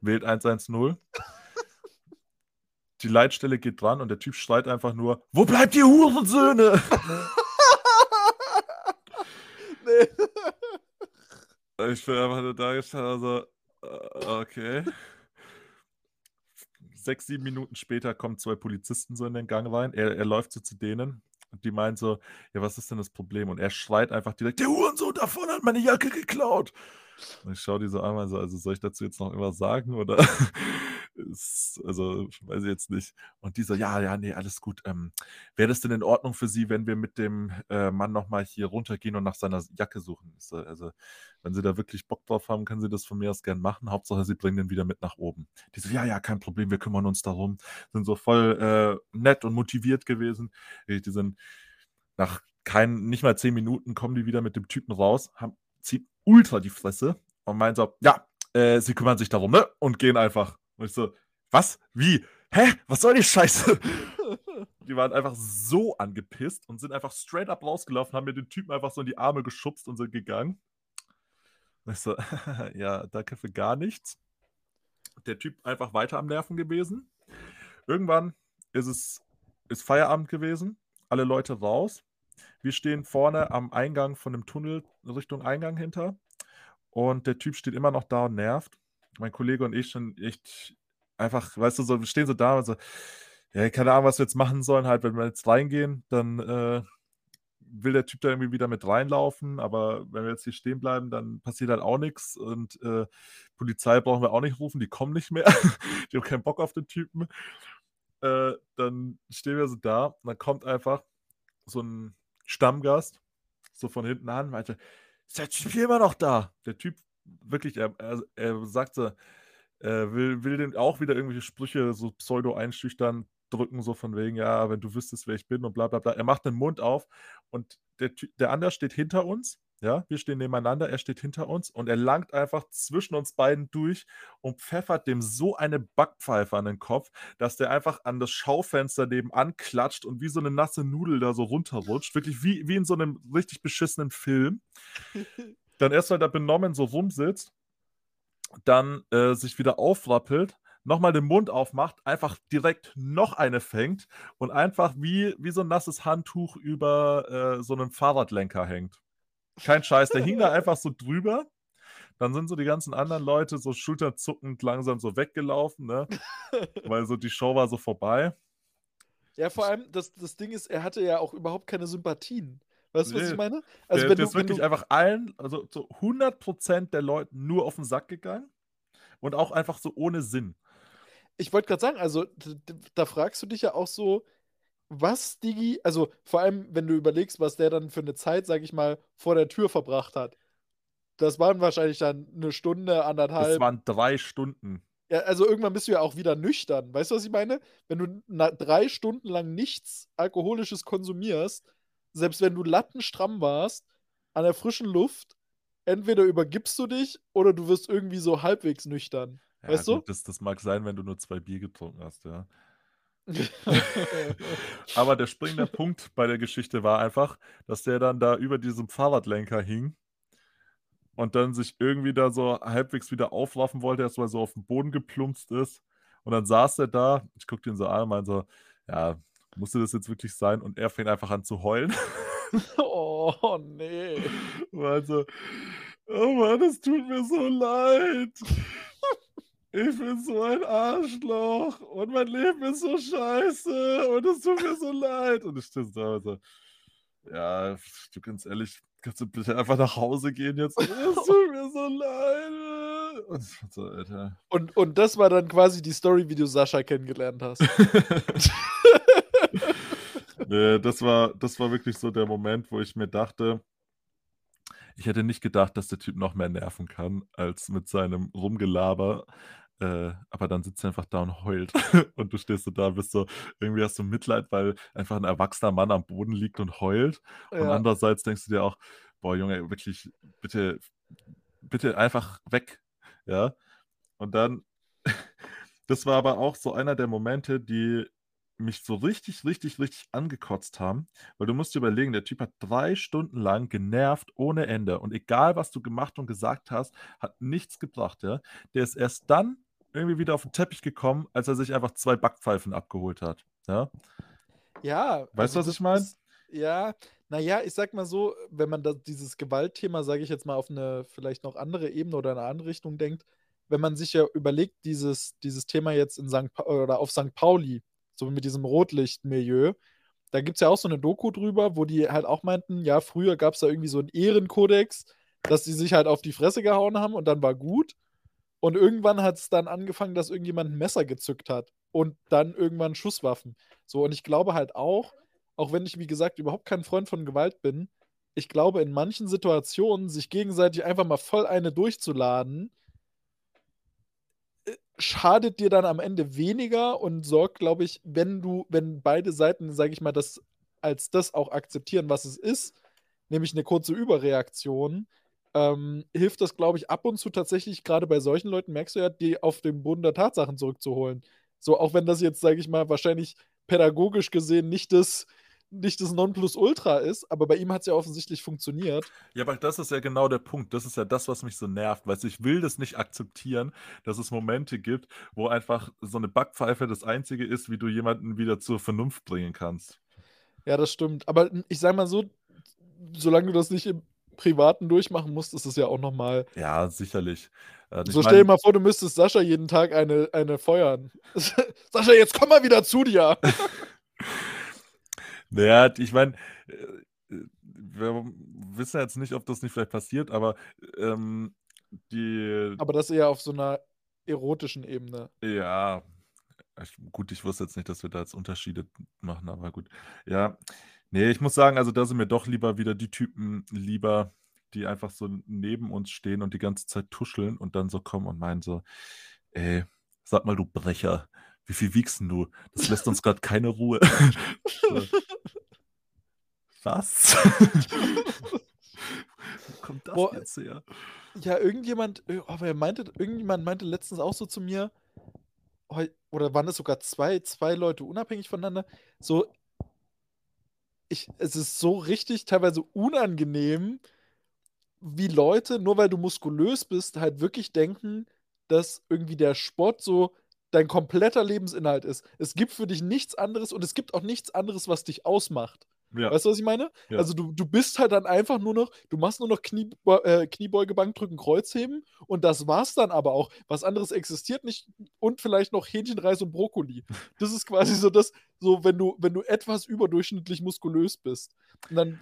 wählt 110. Die Leitstelle geht dran und der Typ schreit einfach nur, wo bleibt ihr Hurensöhne? nee. Ich bin einfach nur da gestanden, also, okay. Sechs, sieben Minuten später kommen zwei Polizisten so in den Gang rein. Er, er läuft so zu denen und die meinen so, ja, was ist denn das Problem? Und er schreit einfach direkt, der Hurensohn davon hat meine Jacke geklaut. Und ich schaue die so an, also, also soll ich dazu jetzt noch irgendwas sagen oder ist, also weiß ich jetzt nicht. Und die so, ja, ja, nee, alles gut. Ähm, Wäre das denn in Ordnung für Sie, wenn wir mit dem äh, Mann nochmal hier runtergehen und nach seiner Jacke suchen? So, also, wenn Sie da wirklich Bock drauf haben, können Sie das von mir aus gern machen. Hauptsache, Sie bringen den wieder mit nach oben. Die so, ja, ja, kein Problem, wir kümmern uns darum. Sind so voll äh, nett und motiviert gewesen. Die sind nach kein, nicht mal zehn Minuten kommen die wieder mit dem Typen raus, haben, zieht ultra die Fresse und meinen so, ja, äh, sie kümmern sich darum, ne? Und gehen einfach. Und ich so, was? Wie? Hä? Was soll die Scheiße? die waren einfach so angepisst und sind einfach straight up rausgelaufen, haben mir den Typen einfach so in die Arme geschubst und sind gegangen. Und ich so, ja, danke für gar nichts. Der Typ einfach weiter am Nerven gewesen. Irgendwann ist es ist Feierabend gewesen, alle Leute raus. Wir stehen vorne am Eingang von dem Tunnel Richtung Eingang hinter. Und der Typ steht immer noch da und nervt. Mein Kollege und ich schon echt einfach, weißt du, so, wir stehen so da und so, ja, keine Ahnung, was wir jetzt machen sollen. Halt, wenn wir jetzt reingehen, dann äh, will der Typ da irgendwie wieder mit reinlaufen. Aber wenn wir jetzt hier stehen bleiben, dann passiert halt auch nichts. Und äh, Polizei brauchen wir auch nicht rufen, die kommen nicht mehr. die haben keinen Bock auf den Typen. Äh, dann stehen wir so da und dann kommt einfach so ein Stammgast, so von hinten an, meinte, ist der Typ immer noch da? Der Typ, wirklich, er, er, er sagte, er will, will den auch wieder irgendwelche Sprüche so pseudo einschüchtern, drücken, so von wegen, ja, wenn du wüsstest, wer ich bin und bla bla bla. Er macht den Mund auf und der, der andere steht hinter uns ja, wir stehen nebeneinander, er steht hinter uns und er langt einfach zwischen uns beiden durch und pfeffert dem so eine Backpfeife an den Kopf, dass der einfach an das Schaufenster nebenan klatscht und wie so eine nasse Nudel da so runterrutscht. Wirklich wie, wie in so einem richtig beschissenen Film. Dann erstmal da benommen so rumsitzt, dann äh, sich wieder aufrappelt, nochmal den Mund aufmacht, einfach direkt noch eine fängt und einfach wie, wie so ein nasses Handtuch über äh, so einen Fahrradlenker hängt. Kein Scheiß, der hing da einfach so drüber. Dann sind so die ganzen anderen Leute so schulterzuckend langsam so weggelaufen, ne? Weil so die Show war so vorbei. Ja, vor allem, das, das Ding ist, er hatte ja auch überhaupt keine Sympathien. Weißt du, nee, was ich meine? Also, der, wenn du, ist wirklich du... einfach allen, also so 100% der Leuten nur auf den Sack gegangen und auch einfach so ohne Sinn. Ich wollte gerade sagen, also da fragst du dich ja auch so, was Digi, also vor allem, wenn du überlegst, was der dann für eine Zeit, sag ich mal, vor der Tür verbracht hat. Das waren wahrscheinlich dann eine Stunde, anderthalb. Das waren drei Stunden. Ja, also irgendwann bist du ja auch wieder nüchtern. Weißt du, was ich meine? Wenn du drei Stunden lang nichts Alkoholisches konsumierst, selbst wenn du lattenstramm warst, an der frischen Luft, entweder übergibst du dich oder du wirst irgendwie so halbwegs nüchtern. Ja, weißt gut, du? Das, das mag sein, wenn du nur zwei Bier getrunken hast, ja. Aber der springende Punkt bei der Geschichte war einfach, dass der dann da über diesem Fahrradlenker hing und dann sich irgendwie da so halbwegs wieder aufraffen wollte, erstmal so auf den Boden geplumpst ist. Und dann saß er da, ich guckte ihn so an und meinte so, ja, musste das jetzt wirklich sein? Und er fing einfach an zu heulen. Oh, nee. Und oh Mann, es tut mir so leid ich bin so ein Arschloch und mein Leben ist so scheiße und es tut mir so leid. Und ich stehe da und so, ja, du ganz ehrlich, kannst du bitte einfach nach Hause gehen jetzt? Es tut mir so leid. Und, so, Alter. Und, und das war dann quasi die Story, wie du Sascha kennengelernt hast. Nee, das war, das war wirklich so der Moment, wo ich mir dachte, ich hätte nicht gedacht, dass der Typ noch mehr nerven kann als mit seinem Rumgelaber. Äh, aber dann sitzt er einfach da und heult. Und du stehst so da und bist so irgendwie hast du Mitleid, weil einfach 'n erwachsener Mann am Boden liegt und heult. Und Ja. andererseits denkst du dir auch: „Boah, Junge, wirklich, bitte bitte einfach weg“, ja? Und dann das war aber auch so einer der Momente, die mich so richtig, richtig, richtig angekotzt haben, weil du musst dir überlegen, der Typ hat 3 Stunden lang genervt ohne Ende und egal, was du gemacht und gesagt hast, hat nichts gebracht, ja? Der ist erst dann irgendwie wieder auf 'n Teppich gekommen, als er sich einfach 2 Backpfeifen abgeholt hat, ja? Ja, Weißt du, also was das ich meine? ja, na ja, ich sage mal so, wenn man da dieses Gewaltthema, sage ich jetzt mal, auf 'ne vielleicht noch andere Ebene oder in 'ne andere Richtung denkt, wenn man sich ja überlegt, dieses dieses Thema jetzt in Sankt Pa oder auf Sankt Pauli, so mit diesem Rotlichtmilieu, da gibt's ja auch so 'ne Doku drüber, wo die halt auch meinten, ja, früher gab's da irgendwie so 'n Ehrenkodex, dass die sich halt auf die Fresse gehauen haben und dann war gut. Und irgendwann hat's dann angefangen, dass irgendjemand 'n Messer gezückt hat und dann irgendwann Schusswaffen. So, und ich glaube halt auch auch wenn ich, wie gesagt, überhaupt kein Freund von Gewalt bin, ich glaube, in manchen Situationen sich gegenseitig einfach mal voll eine durchzuladen schadet dir dann am Ende weniger und sorgt, glaube ich, wenn du wenn beide Seiten, sage ich mal, das als das auch akzeptieren, was es ist, nämlich 'ne kurze Überreaktion, ähm, hilft das, glaube ich, ab und zu tatsächlich grade bei solchen Leuten merkst du ja, die auf den Boden der Tatsachen zurückzuholen. So, auch wenn das jetzt, sage ich mal, wahrscheinlich pädagogisch gesehen nicht das nicht das Nonplusultra ist, aber bei ihm hat's ja offensichtlich funktioniert. Ja, aber das ist ja genau der Punkt. Das ist ja das, was mich so nervt. Du, ich will das nicht akzeptieren, dass es Momente gibt, wo einfach so 'ne Backpfeife das Einzige ist, wie du jemanden wieder zur Vernunft bringen kannst. Ja, das stimmt. Aber, ich sage mal so, solange du das nicht im Privaten durchmachen musst, ist es ja auch normal. Ja, sicherlich. Äh, So, stell dir mal vor, du müsstest Sascha jeden Tag eine eine feuern. „Sascha, jetzt komm mal wieder zu dir!“ Na ja, ich meine, äh, wir wissen jetzt nicht, ob das nicht vielleicht passiert, aber, ähm, die Aber das eher auf so 'ner erotischen Ebene. Ja, ich gut, ich wusste jetzt nicht, dass wir da jetzt Unterschiede machen, aber gut. Ja, ne, ich muss sagen, also, da sind mir doch lieber wieder die Typen lieber, die einfach so neben uns stehen und die ganze Zeit tuscheln und dann so kommen und meinen so: „Ey, sag mal, du Brecher, wie viel wiegst du? Das lässt uns grad keine Ruhe.“ So. Was? Wo kommt das Boah, jetzt her? ja, irgendjemand, äh, oh, wer meinte irgendjemand meinte letztens auch so zu mir, oder waren das sogar 2 2 Leute unabhängig voneinander, so ich es ist so richtig teilweise unangenehm, wie Leute, nur weil du muskulös bist, halt wirklich denken, dass irgendwie der Sport so dein kompletter Lebensinhalt ist. Es gibt für dich nichts anderes und es gibt auch nichts anderes, was dich ausmacht. Ja. Weißt du, was ich meine? Ja. Also, du du bist halt dann einfach nur noch du machst nur noch Kniebeu äh, Kniebeuge, Bankdrücken, Kreuzheben und das war's dann aber auch. Was anderes existiert nicht und vielleicht noch Hähnchen, Reis und Brokkoli. Das ist quasi so das so, wenn du wenn du etwas überdurchschnittlich muskulös bist. Und dann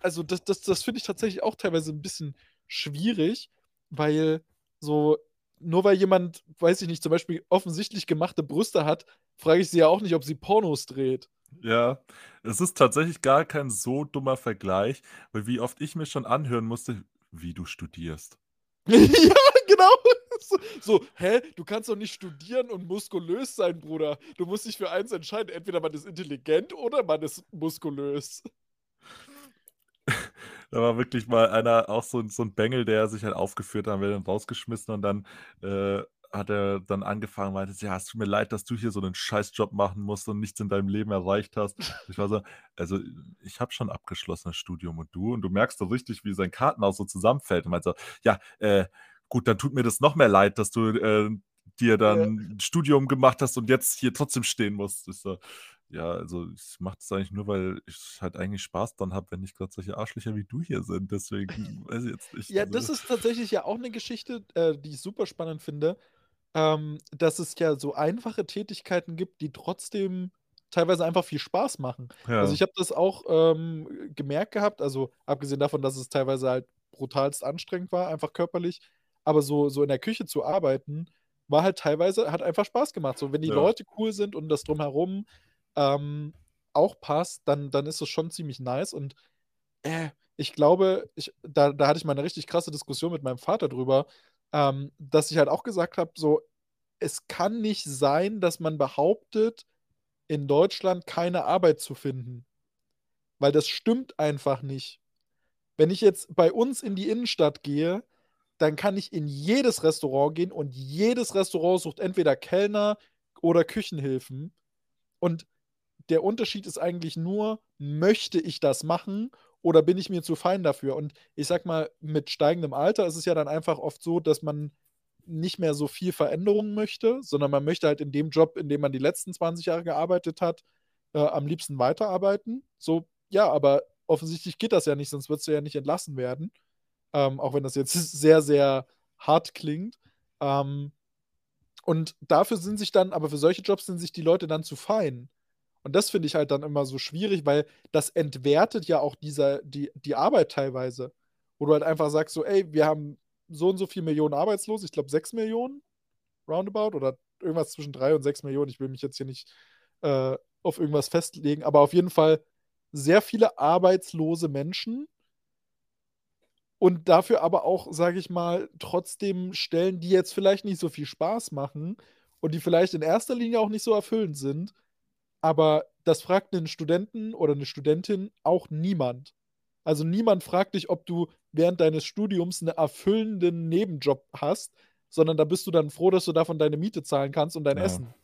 also, das das das finde ich tatsächlich auch teilweise 'n bisschen schwierig, weil so nur weil jemand, weiß ich nicht, zum Beispiel offensichtlich gemachte Brüste hat, frage ich sie ja auch nicht, ob sie Pornos dreht. Ja, es ist tatsächlich gar kein so dummer Vergleich, weil wie oft ich mir schon anhören musste: „Wie, du studierst?“ Ja, genau. So so: „Hä, du kannst doch nicht studieren und muskulös sein, Bruder. Du musst dich für eins entscheiden. Entweder man ist intelligent oder man ist muskulös.“ Da war wirklich mal einer auch so so 'n Bengel, der sich halt aufgeführt hat, dann wird er rausgeschmissen und dann, äh, hat er dann angefangen, meinte „Ja, es tut mir leid, dass du hier so 'nen Scheißjob machen musst und nichts in deinem Leben erreicht hast.“ Ich war so: „Also, ich habe schon abgeschlossenes Studium und du?“ Und du merkst so richtig, wie sein Kartenhaus so zusammenfällt und meint so: „Ja, äh, gut, dann tut mir das noch mehr leid, dass du, äh, dir dann Ja. 'n Studium gemacht hast und jetzt hier trotzdem stehen musst.“ Ich so: „Ja, also, ich mache das eigentlich nur, weil ich halt eigentlich Spaß dran habe, wenn nicht grad solche Arschlöcher wie du hier sind. Deswegen weiß ich jetzt nicht.“ Ja, Also das ist tatsächlich ja auch 'ne Geschichte, äh, die ich super spannend finde, ähm, dass es ja so einfache Tätigkeiten gibt, die trotzdem teilweise einfach viel Spaß machen. Also, Ja. ich habe das auch, ähm, gemerkt gehabt, also, abgesehen davon, dass es teilweise halt brutalst anstrengend war, einfach körperlich, aber so so in der Küche zu arbeiten, war halt teilweise hat einfach Spaß gemacht. So, wenn die Ja. Leute cool sind und das Drumherum, ähm, auch passt, dann dann ist das schon ziemlich nice und, äh, ich glaube, ich, da, da hatte ich mal eine richtig krasse Diskussion mit meinem Vater drüber, ähm, dass ich halt auch gesagt habe, so, es kann nicht sein, dass man behauptet, in Deutschland keine Arbeit zu finden. Weil das stimmt einfach nicht. Wenn ich jetzt bei uns in die Innenstadt gehe, dann kann ich in jedes Restaurant gehen und jedes Restaurant sucht entweder Kellner oder Küchenhilfen. Und der Unterschied ist eigentlich nur, möchte ich das machen oder bin ich mir zu fein dafür? Und ich sag mal, mit steigendem Alter ist es ja dann einfach oft so, dass man nicht mehr so viel Veränderung möchte, sondern man möchte halt in dem Job, in dem man die letzten 20 Jahre gearbeitet hat, äh, am liebsten weiterarbeiten. So, ja, aber offensichtlich geht das ja nicht, sonst würdest du ja nicht entlassen werden. Ähm, auch wenn das jetzt sehr, sehr hart klingt. Ähm, und dafür sind sich dann, aber für solche Jobs sind sich die Leute dann zu fein. Und das finde ich halt dann immer so schwierig, weil das entwertet ja auch dieser, die, die Arbeit teilweise. Wo du halt einfach sagst, so, ey, wir haben so und so viele Millionen Arbeitslose, ich glaube sechs Millionen, roundabout, oder irgendwas zwischen drei und sechs Millionen. Ich will mich jetzt hier nicht äh, auf irgendwas festlegen, aber auf jeden Fall sehr viele arbeitslose Menschen und dafür aber auch, sage ich mal, trotzdem Stellen, die jetzt vielleicht nicht so viel Spaß machen und die vielleicht in erster Linie auch nicht so erfüllend sind, aber das fragt einen Studenten oder eine Studentin auch niemand. Also niemand fragt dich, ob du während deines Studiums einen erfüllenden Nebenjob hast, sondern da bist du dann froh, dass du davon deine Miete zahlen kannst und dein ja. Essen.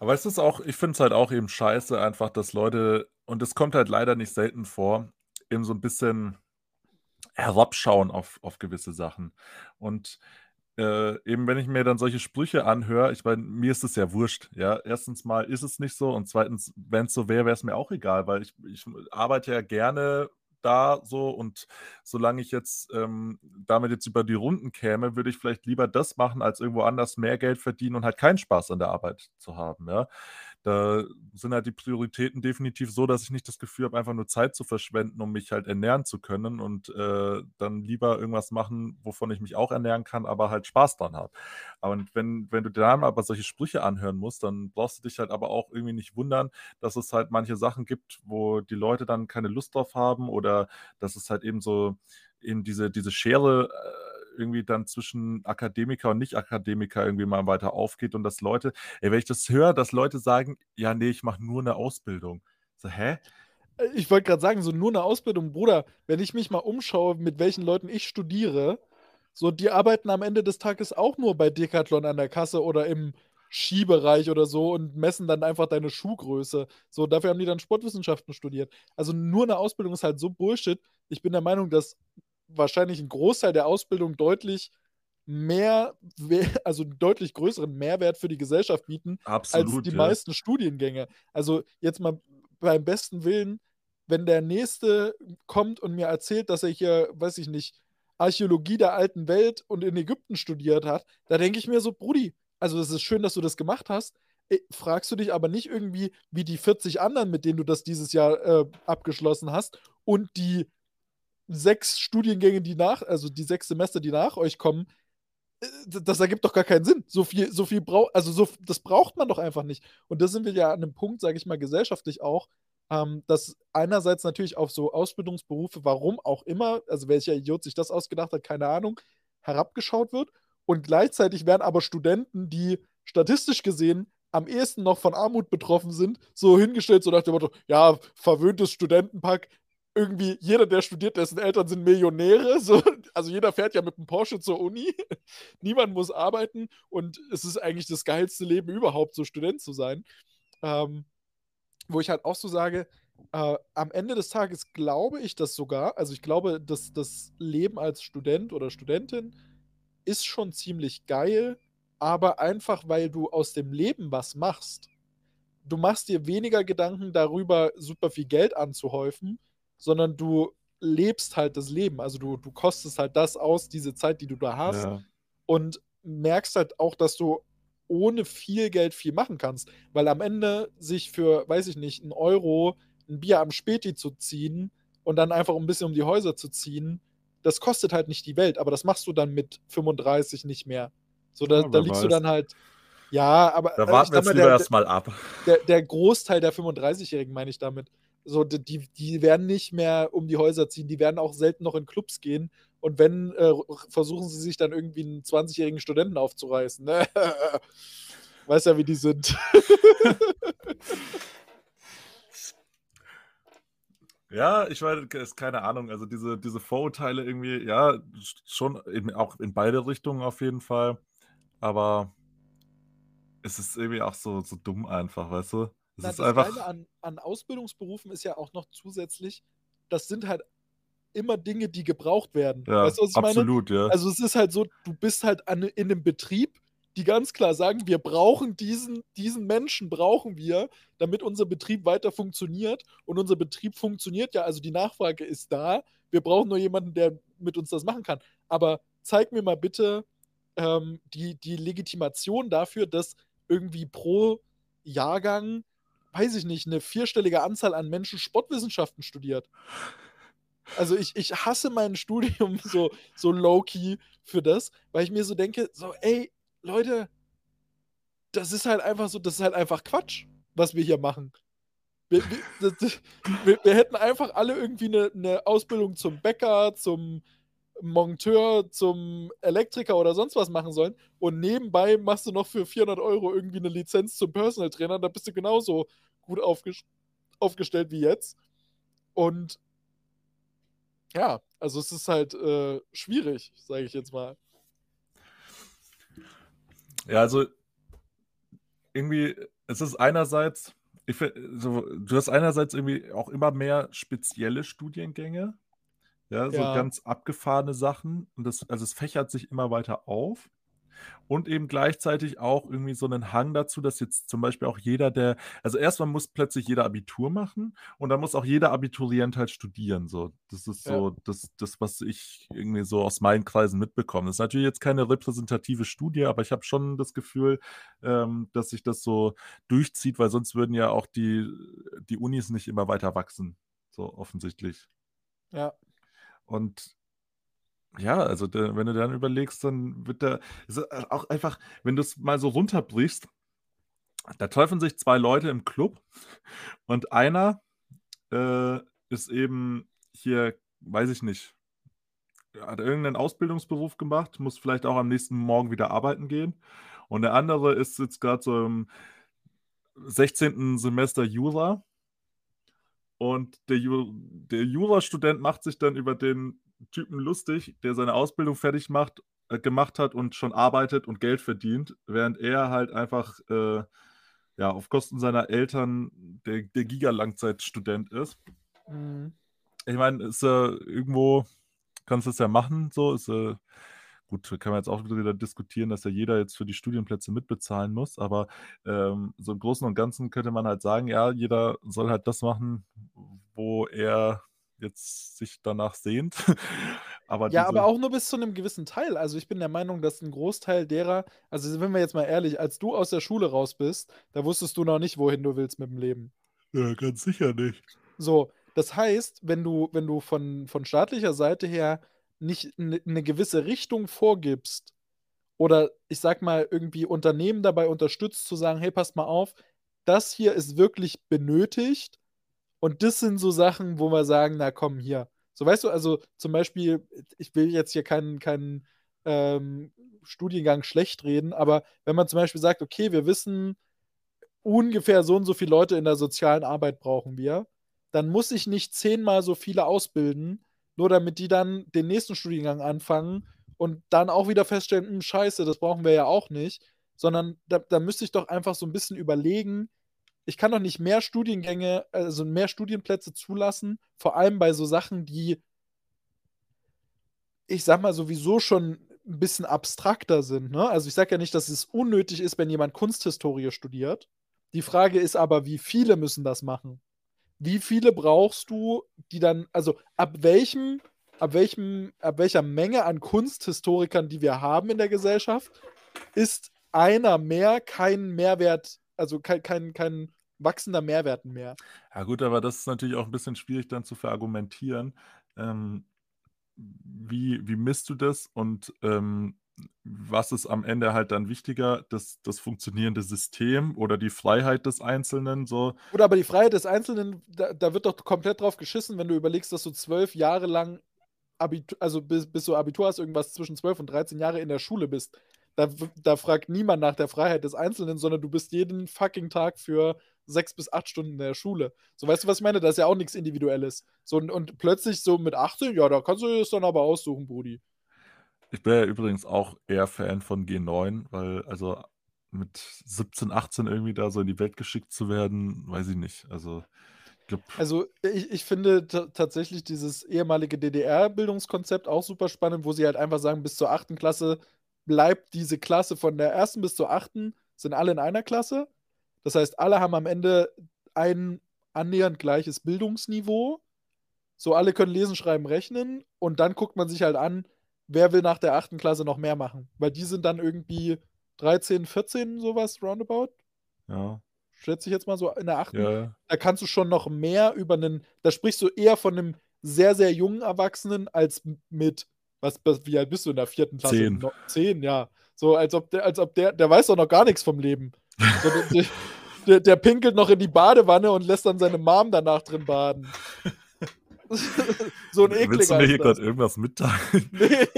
Aber es ist auch, ich finde es halt auch eben scheiße, einfach, dass Leute, und es kommt halt leider nicht selten vor, eben so ein bisschen herabschauen auf, auf gewisse Sachen. Und äh, eben wenn ich mir dann solche Sprüche anhöre, ich meine, mir ist es ja wurscht. Ja, erstens mal ist es nicht so und zweitens, wenn es so wäre, wäre es mir auch egal, weil ich, ich arbeite ja gerne da so und solange ich jetzt ähm, damit jetzt über die Runden käme, würde ich vielleicht lieber das machen, als irgendwo anders mehr Geld verdienen und halt keinen Spaß an der Arbeit zu haben. Ja, da sind halt die Prioritäten definitiv so, dass ich nicht das Gefühl habe, einfach nur Zeit zu verschwenden, um mich halt ernähren zu können und äh, dann lieber irgendwas machen, wovon ich mich auch ernähren kann, aber halt Spaß dran habe. Aber wenn, wenn du dann aber solche Sprüche anhören musst, dann brauchst du dich halt aber auch irgendwie nicht wundern, dass es halt manche Sachen gibt, wo die Leute dann keine Lust drauf haben oder dass es halt eben so eben diese, diese Schere äh, irgendwie dann zwischen Akademiker und Nicht-Akademiker irgendwie mal weiter aufgeht und dass Leute, ey, wenn ich das höre, dass Leute sagen, ja, nee, ich mache nur eine Ausbildung. So, hä? Äh, ich wollte gerade sagen, so nur eine Ausbildung, Bruder, wenn ich mich mal umschaue, mit welchen Leuten ich studiere, so die arbeiten am Ende des Tages auch nur bei Decathlon an der Kasse oder im Skibereich oder so und messen dann einfach deine Schuhgröße. So, dafür haben die dann Sportwissenschaften studiert. Also nur eine Ausbildung ist halt so Bullshit. Ich bin der Meinung, dass wahrscheinlich einen Großteil der Ausbildung deutlich mehr, also deutlich größeren Mehrwert für die Gesellschaft bieten Absolut, als die ja. meisten Studiengänge. Also jetzt mal beim besten Willen, wenn der Nächste kommt und mir erzählt, dass er hier, weiß ich nicht, Archäologie der alten Welt und in Ägypten studiert hat, da denke ich mir so, Brudi, also es ist schön, dass du das gemacht hast. Äh, fragst du dich aber nicht irgendwie, wie die 40 anderen, mit denen du das dieses Jahr äh, abgeschlossen hast und die sechs Studiengänge, die nach, also die sechs Semester, die nach euch kommen, äh, das ergibt doch gar keinen Sinn. So viel, so viel braucht, also so, das braucht man doch einfach nicht. Und da sind wir ja an einem Punkt, sage ich mal, gesellschaftlich auch, ähm, dass einerseits natürlich auf so Ausbildungsberufe, warum auch immer, also welcher Idiot sich das ausgedacht hat, keine Ahnung, herabgeschaut wird. Und gleichzeitig werden aber Studenten, die statistisch gesehen am ehesten noch von Armut betroffen sind, so hingestellt, so nach dem Motto, ja, verwöhntes Studentenpack, irgendwie jeder, der studiert, dessen Eltern sind Millionäre. So, also jeder fährt ja mit einem Porsche zur Uni. Niemand muss arbeiten und es ist eigentlich das geilste Leben überhaupt, so Student zu sein. Ähm, wo ich halt auch so sage, äh, am Ende des Tages glaube ich das sogar, also ich glaube, dass das Leben als Student oder Studentin ist schon ziemlich geil, aber einfach weil du aus dem Leben was machst. Du machst dir weniger Gedanken darüber, super viel Geld anzuhäufen, sondern du lebst halt das Leben. Also du, du kostest halt das aus, diese Zeit, die du da hast. Ja. Und merkst halt auch, dass du ohne viel Geld viel machen kannst. Weil am Ende sich für, weiß ich nicht, einen Euro ein Bier am Späti zu ziehen und dann einfach ein bisschen um die Häuser zu ziehen, das kostet halt nicht die Welt, aber das machst du dann mit 35 nicht mehr. So, da, ja, da liegst weiß. du dann halt. Ja, aber. Da warten wir jetzt lieber erstmal ab. Der, der Großteil der 35-Jährigen meine ich damit. So, die, die werden nicht mehr um die Häuser ziehen, die werden auch selten noch in Clubs gehen. Und wenn, äh, versuchen sie sich dann irgendwie einen 20-jährigen Studenten aufzureißen. Ne? Weiß ja, wie die sind. Ja, ich meine, keine Ahnung, also diese, diese Vorurteile irgendwie, ja, schon in, auch in beide Richtungen auf jeden Fall. Aber es ist irgendwie auch so, so dumm einfach, weißt du? Es Na, ist das einfach. Geile an, an Ausbildungsberufen ist ja auch noch zusätzlich, das sind halt immer Dinge, die gebraucht werden. Ja, weißt du, ich meine? absolut, ja. Also es ist halt so, du bist halt an, in einem Betrieb, die ganz klar sagen, wir brauchen diesen, diesen Menschen, brauchen wir, damit unser Betrieb weiter funktioniert. Und unser Betrieb funktioniert ja, also die Nachfrage ist da. Wir brauchen nur jemanden, der mit uns das machen kann. Aber zeig mir mal bitte ähm, die, die Legitimation dafür, dass irgendwie pro Jahrgang, weiß ich nicht, eine vierstellige Anzahl an Menschen Sportwissenschaften studiert. Also ich, ich hasse mein Studium so, so low-key für das, weil ich mir so denke, so, ey, Leute, das ist halt einfach so, das ist halt einfach Quatsch, was wir hier machen. Wir, wir, das, wir, wir hätten einfach alle irgendwie eine, eine, Ausbildung zum Bäcker, zum Monteur, zum Elektriker oder sonst was machen sollen. Und nebenbei machst du noch für 400 Euro irgendwie eine Lizenz zum Personal Trainer. Da bist du genauso gut aufges aufgestellt wie jetzt. Und ja, also es ist halt äh, schwierig, sage ich jetzt mal. Ja, also irgendwie, es ist einerseits, ich, so, du hast einerseits irgendwie auch immer mehr spezielle Studiengänge, ja, so Ja. ganz abgefahrene Sachen. Und das, also es fächert sich immer weiter auf. Und eben gleichzeitig auch irgendwie so einen Hang dazu, dass jetzt zum Beispiel auch jeder, der, also erstmal muss plötzlich jeder Abitur machen und dann muss auch jeder Abiturient halt studieren. So, das ist Ja. so das, das, was ich irgendwie so aus meinen Kreisen mitbekomme. Das ist natürlich jetzt keine repräsentative Studie, aber ich habe schon das Gefühl, ähm, dass sich das so durchzieht, weil sonst würden ja auch die, die Unis nicht immer weiter wachsen. So offensichtlich. Ja. Und ja, also der, wenn du dann überlegst, dann wird der ist auch einfach, wenn du es mal so runterbrichst, da treffen sich zwei Leute im Club und einer äh, ist eben hier, weiß ich nicht, hat irgendeinen Ausbildungsberuf gemacht, muss vielleicht auch am nächsten Morgen wieder arbeiten gehen. Und der andere ist jetzt gerade so im 16. Semester Jura. Und der, Ju der Jurastudent macht sich dann über den Typen lustig, der seine Ausbildung fertig macht, äh, gemacht hat und schon arbeitet und Geld verdient, während er halt einfach äh, ja, auf Kosten seiner Eltern der, der Giga-Langzeitstudent ist. Mhm. Ich meine, ist äh, irgendwo, kannst du es ja machen, so ist äh, gut, kann man jetzt auch wieder diskutieren, dass ja jeder jetzt für die Studienplätze mitbezahlen muss, aber ähm, so im Großen und Ganzen könnte man halt sagen, ja, jeder soll halt das machen, wo er jetzt sich danach sehnt. aber Ja, aber auch nur bis zu einem gewissen Teil. Also ich bin der Meinung, dass ein Großteil derer, also wenn wir jetzt mal ehrlich, als du aus der Schule raus bist, da wusstest du noch nicht, wohin du willst mit dem Leben. Ja, ganz sicher nicht. So, das heißt, wenn du, wenn du von, von staatlicher Seite her nicht eine ne gewisse Richtung vorgibst oder ich sag mal irgendwie Unternehmen dabei unterstützt zu sagen, hey, passt mal auf, das hier ist wirklich benötigt und das sind so Sachen, wo wir sagen, na komm, hier. So, weißt du, also zum Beispiel, ich will jetzt hier keinen, keinen ähm, Studiengang schlecht reden, aber wenn man zum Beispiel sagt, okay, wir wissen, ungefähr so und so viele Leute in der sozialen Arbeit brauchen wir, dann muss ich nicht zehnmal so viele ausbilden, nur damit die dann den nächsten Studiengang anfangen und dann auch wieder feststellen, hm, scheiße, das brauchen wir ja auch nicht, sondern da, da müsste ich doch einfach so ein bisschen überlegen, ich kann doch nicht mehr Studiengänge, also mehr Studienplätze zulassen, vor allem bei so Sachen, die, ich sag mal, sowieso schon ein bisschen abstrakter sind. Ne? Also ich sage ja nicht, dass es unnötig ist, wenn jemand Kunsthistorie studiert. Die Frage ist aber, wie viele müssen das machen? Wie viele brauchst du, die dann, also ab welchem, ab welchem, ab welcher Menge an Kunsthistorikern, die wir haben in der Gesellschaft, ist einer mehr kein Mehrwert, also kein, kein, kein wachsender Mehrwert mehr. Ja gut, aber das ist natürlich auch ein bisschen schwierig dann zu verargumentieren. Ähm, wie, wie misst du das und ähm, was ist am Ende halt dann wichtiger, das das funktionierende System oder die Freiheit des Einzelnen so? Oder aber die Freiheit des Einzelnen, da da wird doch komplett drauf geschissen, wenn du überlegst, dass du 12 Jahre lang Abitu also bis bis du Abitur hast, irgendwas zwischen 12 und 13 Jahre in der Schule bist. Da da fragt niemand nach der Freiheit des Einzelnen, sondern du bist jeden fucking Tag für 6 bis 8 Stunden in der Schule. So, weißt du, was ich meine? Da ist ja auch nichts Individuelles. So, und und plötzlich so mit 18, ja, da kannst du das dann aber aussuchen, Brudi. Ich bin ja übrigens auch eher Fan von G9, weil also mit 17, 18 irgendwie da so in die Welt geschickt zu werden, weiß ich nicht. Also, Also, ich ich finde ta tatsächlich dieses ehemalige DDR-Bildungskonzept auch super spannend, wo sie halt einfach sagen, bis zur 8. Klasse bleibt diese Klasse von der 1. bis zur 8. sind alle in einer Klasse. Das heißt, alle haben am Ende ein annähernd gleiches Bildungsniveau. So, alle können lesen, schreiben, rechnen und dann guckt man sich halt an, wer will nach der 8. Klasse noch mehr machen? Weil die sind dann irgendwie 13, 14, sowas roundabout. Ja. Schätze ich jetzt mal so in der 8. Ja. Da kannst du schon noch mehr über einen, da sprichst du eher von einem sehr, sehr jungen Erwachsenen als mit, was, wie alt bist du in der 4. Klasse? Zehn. No, 10, ja. So, als ob der, als ob der, der weiß doch noch gar nichts vom Leben. So, der, der, der pinkelt noch in die Badewanne und lässt dann seine Mom danach drin baden. so ein ekliger Willst du mir hier ist das. gerade irgendwas mitteilen? Nee.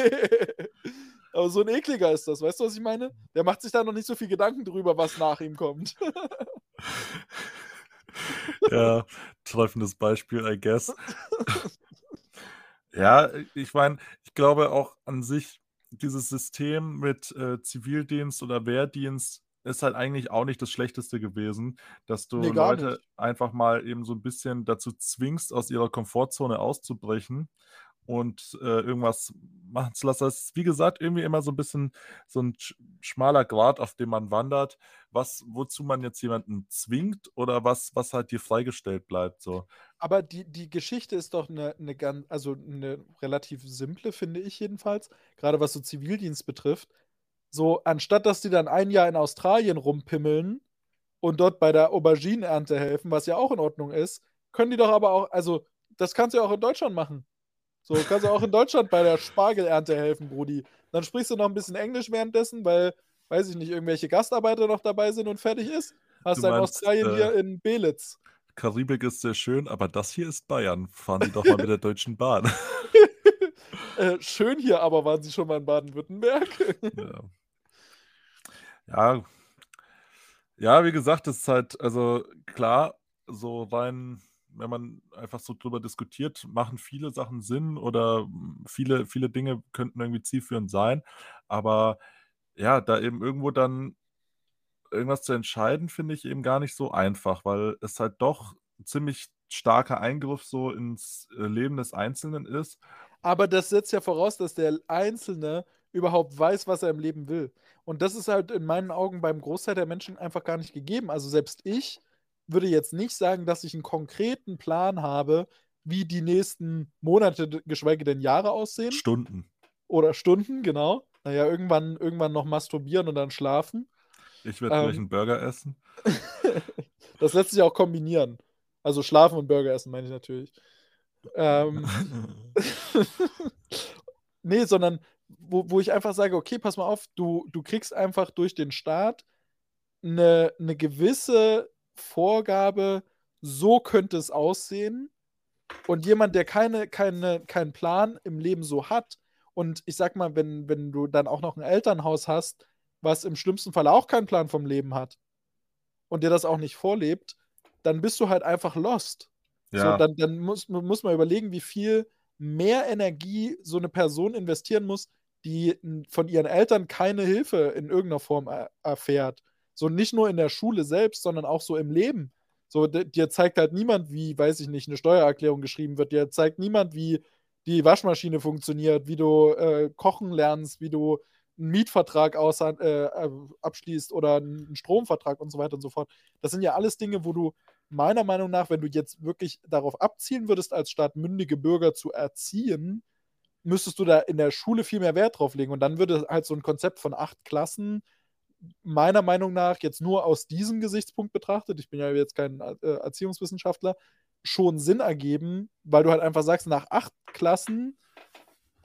Aber so ein ekliger ist das, weißt du, was ich meine? Der macht sich da noch nicht so viel Gedanken drüber, was nach ihm kommt. Ja, treffendes Beispiel, I guess. Ja, ich meine, ich glaube auch an sich, dieses System mit, äh, Zivildienst oder Wehrdienst ist halt eigentlich auch nicht das Schlechteste gewesen, dass du Ne, gar Leute nicht. einfach mal eben so 'n bisschen dazu zwingst, aus ihrer Komfortzone auszubrechen und, äh, irgendwas machen zu lassen. Das ist, wie gesagt, irgendwie immer so 'n bisschen so 'n sch schmaler Grat, auf dem man wandert, was wozu man jetzt jemanden zwingt oder was was halt dir freigestellt bleibt so. Aber die die Geschichte ist doch 'ne 'ne gan also 'ne relativ simple, finde ich jedenfalls, grade was so Zivildienst betrifft. So, anstatt dass die dann ein Jahr in Australien rumpimmeln und dort bei der Auberginenernte helfen, was ja auch in Ordnung ist, können die doch aber auch also, das kannst du ja auch in Deutschland machen. So, kannst du auch in Deutschland bei der Spargelernte helfen, Brudi. Dann sprichst du noch 'n bisschen Englisch währenddessen, weil, weiß ich nicht, irgendwelche Gastarbeiter noch dabei sind und fertig ist. Hast Du in Australien hier äh in Belitz. Karibik ist sehr schön, aber das hier ist Bayern. Fahren Sie doch mal mit der Deutschen Bahn. Äh, schön hier, aber waren Sie schon mal in Baden-Württemberg? Ja. Ja. Ja, wie gesagt, das ist halt also klar, so rein wenn man einfach so drüber diskutiert, machen viele Sachen Sinn oder, viele viele Dinge könnten irgendwie zielführend sein. Aber ja, da eben irgendwo dann irgendwas zu entscheiden, finde ich eben gar nicht so einfach, weil es halt doch 'n ziemlich starker Eingriff so ins, äh, Leben des Einzelnen ist. Aber das setzt ja voraus, dass der Einzelne überhaupt weiß, was er im Leben will. Und das ist halt in meinen Augen beim Großteil der Menschen einfach gar nicht gegeben. Also, selbst ich würde jetzt nicht sagen, dass ich 'n konkreten Plan habe, wie die nächsten Monate, geschweige denn Jahre aussehen. Stunden. Oder Stunden, genau. Na ja, irgendwann irgendwann noch masturbieren und dann schlafen. Ich werde gleich Ähm 'n Burger essen. Das lässt sich auch kombinieren. Also, schlafen und Burger essen, meine ich natürlich. Ähm. Ne, sondern wo wo ich einfach sage: „Okay, pass mal auf, du du kriegst einfach durch den Staat 'ne 'ne gewisse Vorgabe, so könnte es aussehen.“ Und jemand, der keine keine keinen Plan im Leben so hat und ich sage mal, wenn wenn du dann auch noch 'n Elternhaus hast, was im schlimmsten Fall auch keinen Plan vom Leben hat und dir das auch nicht vorlebt, dann bist du halt einfach lost. So, Ja. dann dann muss muss man überlegen, wie viel mehr Energie so 'ne Person investieren muss, die von ihren Eltern keine Hilfe in irgend 'ner Form er erfährt. So nicht nur in der Schule selbst, sondern auch so im Leben. So, dir zeigt halt niemand, wie, weiß ich nicht, 'ne Steuererklärung geschrieben wird. Dir zeigt niemand, wie die Waschmaschine funktioniert, wie du, äh, kochen lernst, wie du 'n Mietvertrag aushan äh, äh, abschließt oder 'n 'n Stromvertrag und so weiter und so fort. Das sind ja alles Dinge, wo du meiner Meinung nach, wenn du jetzt wirklich darauf abzielen würdest, als Staat mündige Bürger zu erziehen, müsstest du da in der Schule viel mehr Wert drauf legen. Und dann würde halt so 'n Konzept von 8 Klassen meiner Meinung nach jetzt nur aus diesem Gesichtspunkt betrachtet, ich bin ja jetzt kein, äh, Erziehungswissenschaftler, schon Sinn ergeben, weil du halt einfach sagst, nach 8 Klassen,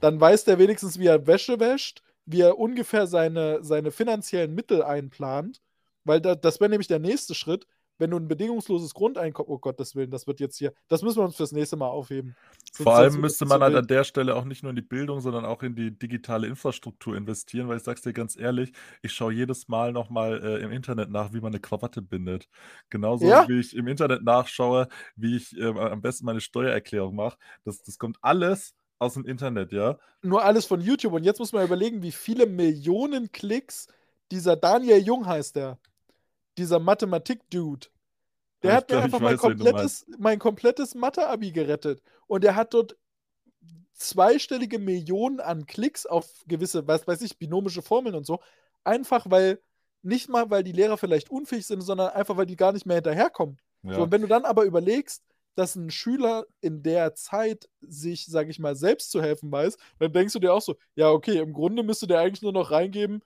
dann weiß der wenigstens, wie er Wäsche wäscht, wie er ungefähr seine, seine finanziellen Mittel einplant, weil da, das wäre nämlich der nächste Schritt, wenn du ein bedingungsloses Grundeinkommen, oh Gottes Willen, das wird jetzt hier, das müssen wir uns fürs nächste Mal aufheben. Sonst Vor allem müsste man halt an der Stelle auch nicht nur in die Bildung, sondern auch in die digitale Infrastruktur investieren, weil ich sag's dir ganz ehrlich, ich schaue jedes Mal nochmal äh, im Internet nach, wie man eine Krawatte bindet. Genauso ja? wie ich im Internet nachschaue, wie ich äh, am besten meine Steuererklärung mache. Das, das kommt alles aus dem Internet, ja. Nur alles von YouTube. Und jetzt muss man überlegen, wie viele Millionen Klicks dieser Daniel Jung heißt der dieser Mathematik-Dude. Der hat mir einfach mein komplettes, mein komplettes Mathe-Abi gerettet. Und er hat dort zweistellige Millionen an Klicks auf gewisse, was weiß ich, binomische Formeln und so. Einfach weil, nicht mal weil die Lehrer vielleicht unfähig sind, sondern einfach weil die gar nicht mehr hinterherkommen. Ja. So, und wenn du dann aber überlegst, dass ein Schüler in der Zeit sich, sag ich mal, selbst zu helfen weiß, dann denkst du dir auch so, ja, okay, im Grunde müsste der eigentlich nur noch reingeben,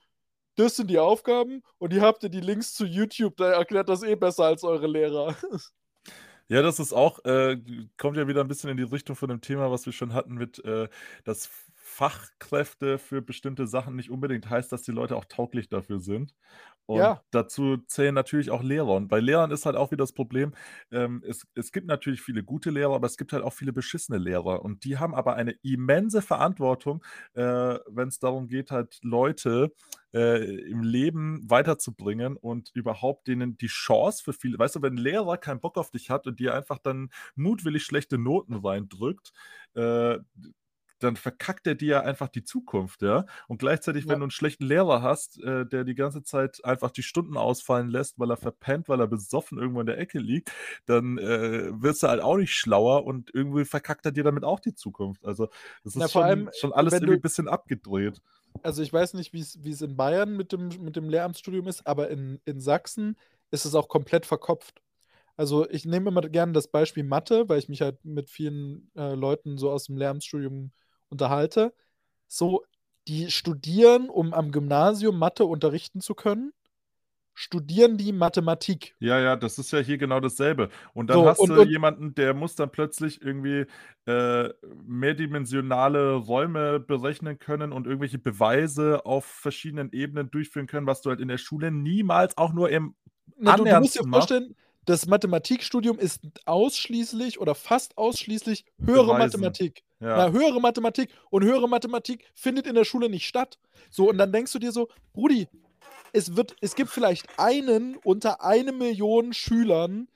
das sind die Aufgaben und ihr habt ihr die Links zu YouTube, da erklärt das eh besser als eure Lehrer. Ja, das ist auch, äh, kommt ja wieder ein bisschen in die Richtung von dem Thema, was wir schon hatten mit, äh, dass Fachkräfte für bestimmte Sachen nicht unbedingt heißt, dass die Leute auch tauglich dafür sind. Und ja. dazu zählen natürlich auch Lehrer. Und bei Lehrern ist halt auch wieder das Problem, ähm, es, es gibt natürlich viele gute Lehrer, aber es gibt halt auch viele beschissene Lehrer. Und die haben aber eine immense Verantwortung, äh, wenn es darum geht, halt Leute äh, im Leben weiterzubringen und überhaupt denen die Chance für viele, weißt du, wenn ein Lehrer keinen Bock auf dich hat und dir einfach dann mutwillig schlechte Noten reindrückt, äh, dann verkackt er dir ja einfach die Zukunft, ja. Und gleichzeitig, ja. wenn du einen schlechten Lehrer hast, äh, der die ganze Zeit einfach die Stunden ausfallen lässt, weil er verpennt, weil er besoffen irgendwo in der Ecke liegt, dann äh, wirst du halt auch nicht schlauer und irgendwie verkackt er dir damit auch die Zukunft. Also, das ist ja, schon, allem, schon, alles irgendwie ein bisschen abgedreht. Also, ich weiß nicht, wie es in Bayern mit dem, mit dem Lehramtsstudium ist, aber in, in Sachsen ist es auch komplett verkopft. Also ich nehme immer gerne das Beispiel Mathe, weil ich mich halt mit vielen äh, Leuten so aus dem Lehramtsstudium unterhalte, so, die studieren, um am Gymnasium Mathe unterrichten zu können, studieren die Mathematik. Ja, ja, das ist ja hier genau dasselbe. Und dann so, hast und, du und, jemanden, der muss dann plötzlich irgendwie äh, mehrdimensionale Räume berechnen können und irgendwelche Beweise auf verschiedenen Ebenen durchführen können, was du halt in der Schule niemals auch nur im Na, du, du musst dir vorstellen, das Mathematikstudium ist ausschließlich oder fast ausschließlich höhere Beweisen. Mathematik. Ja. Na, höhere Mathematik und höhere Mathematik findet in der Schule nicht statt. So, und dann denkst du dir so, Brudi, es, wird, es gibt vielleicht einen unter eine Million Schülern,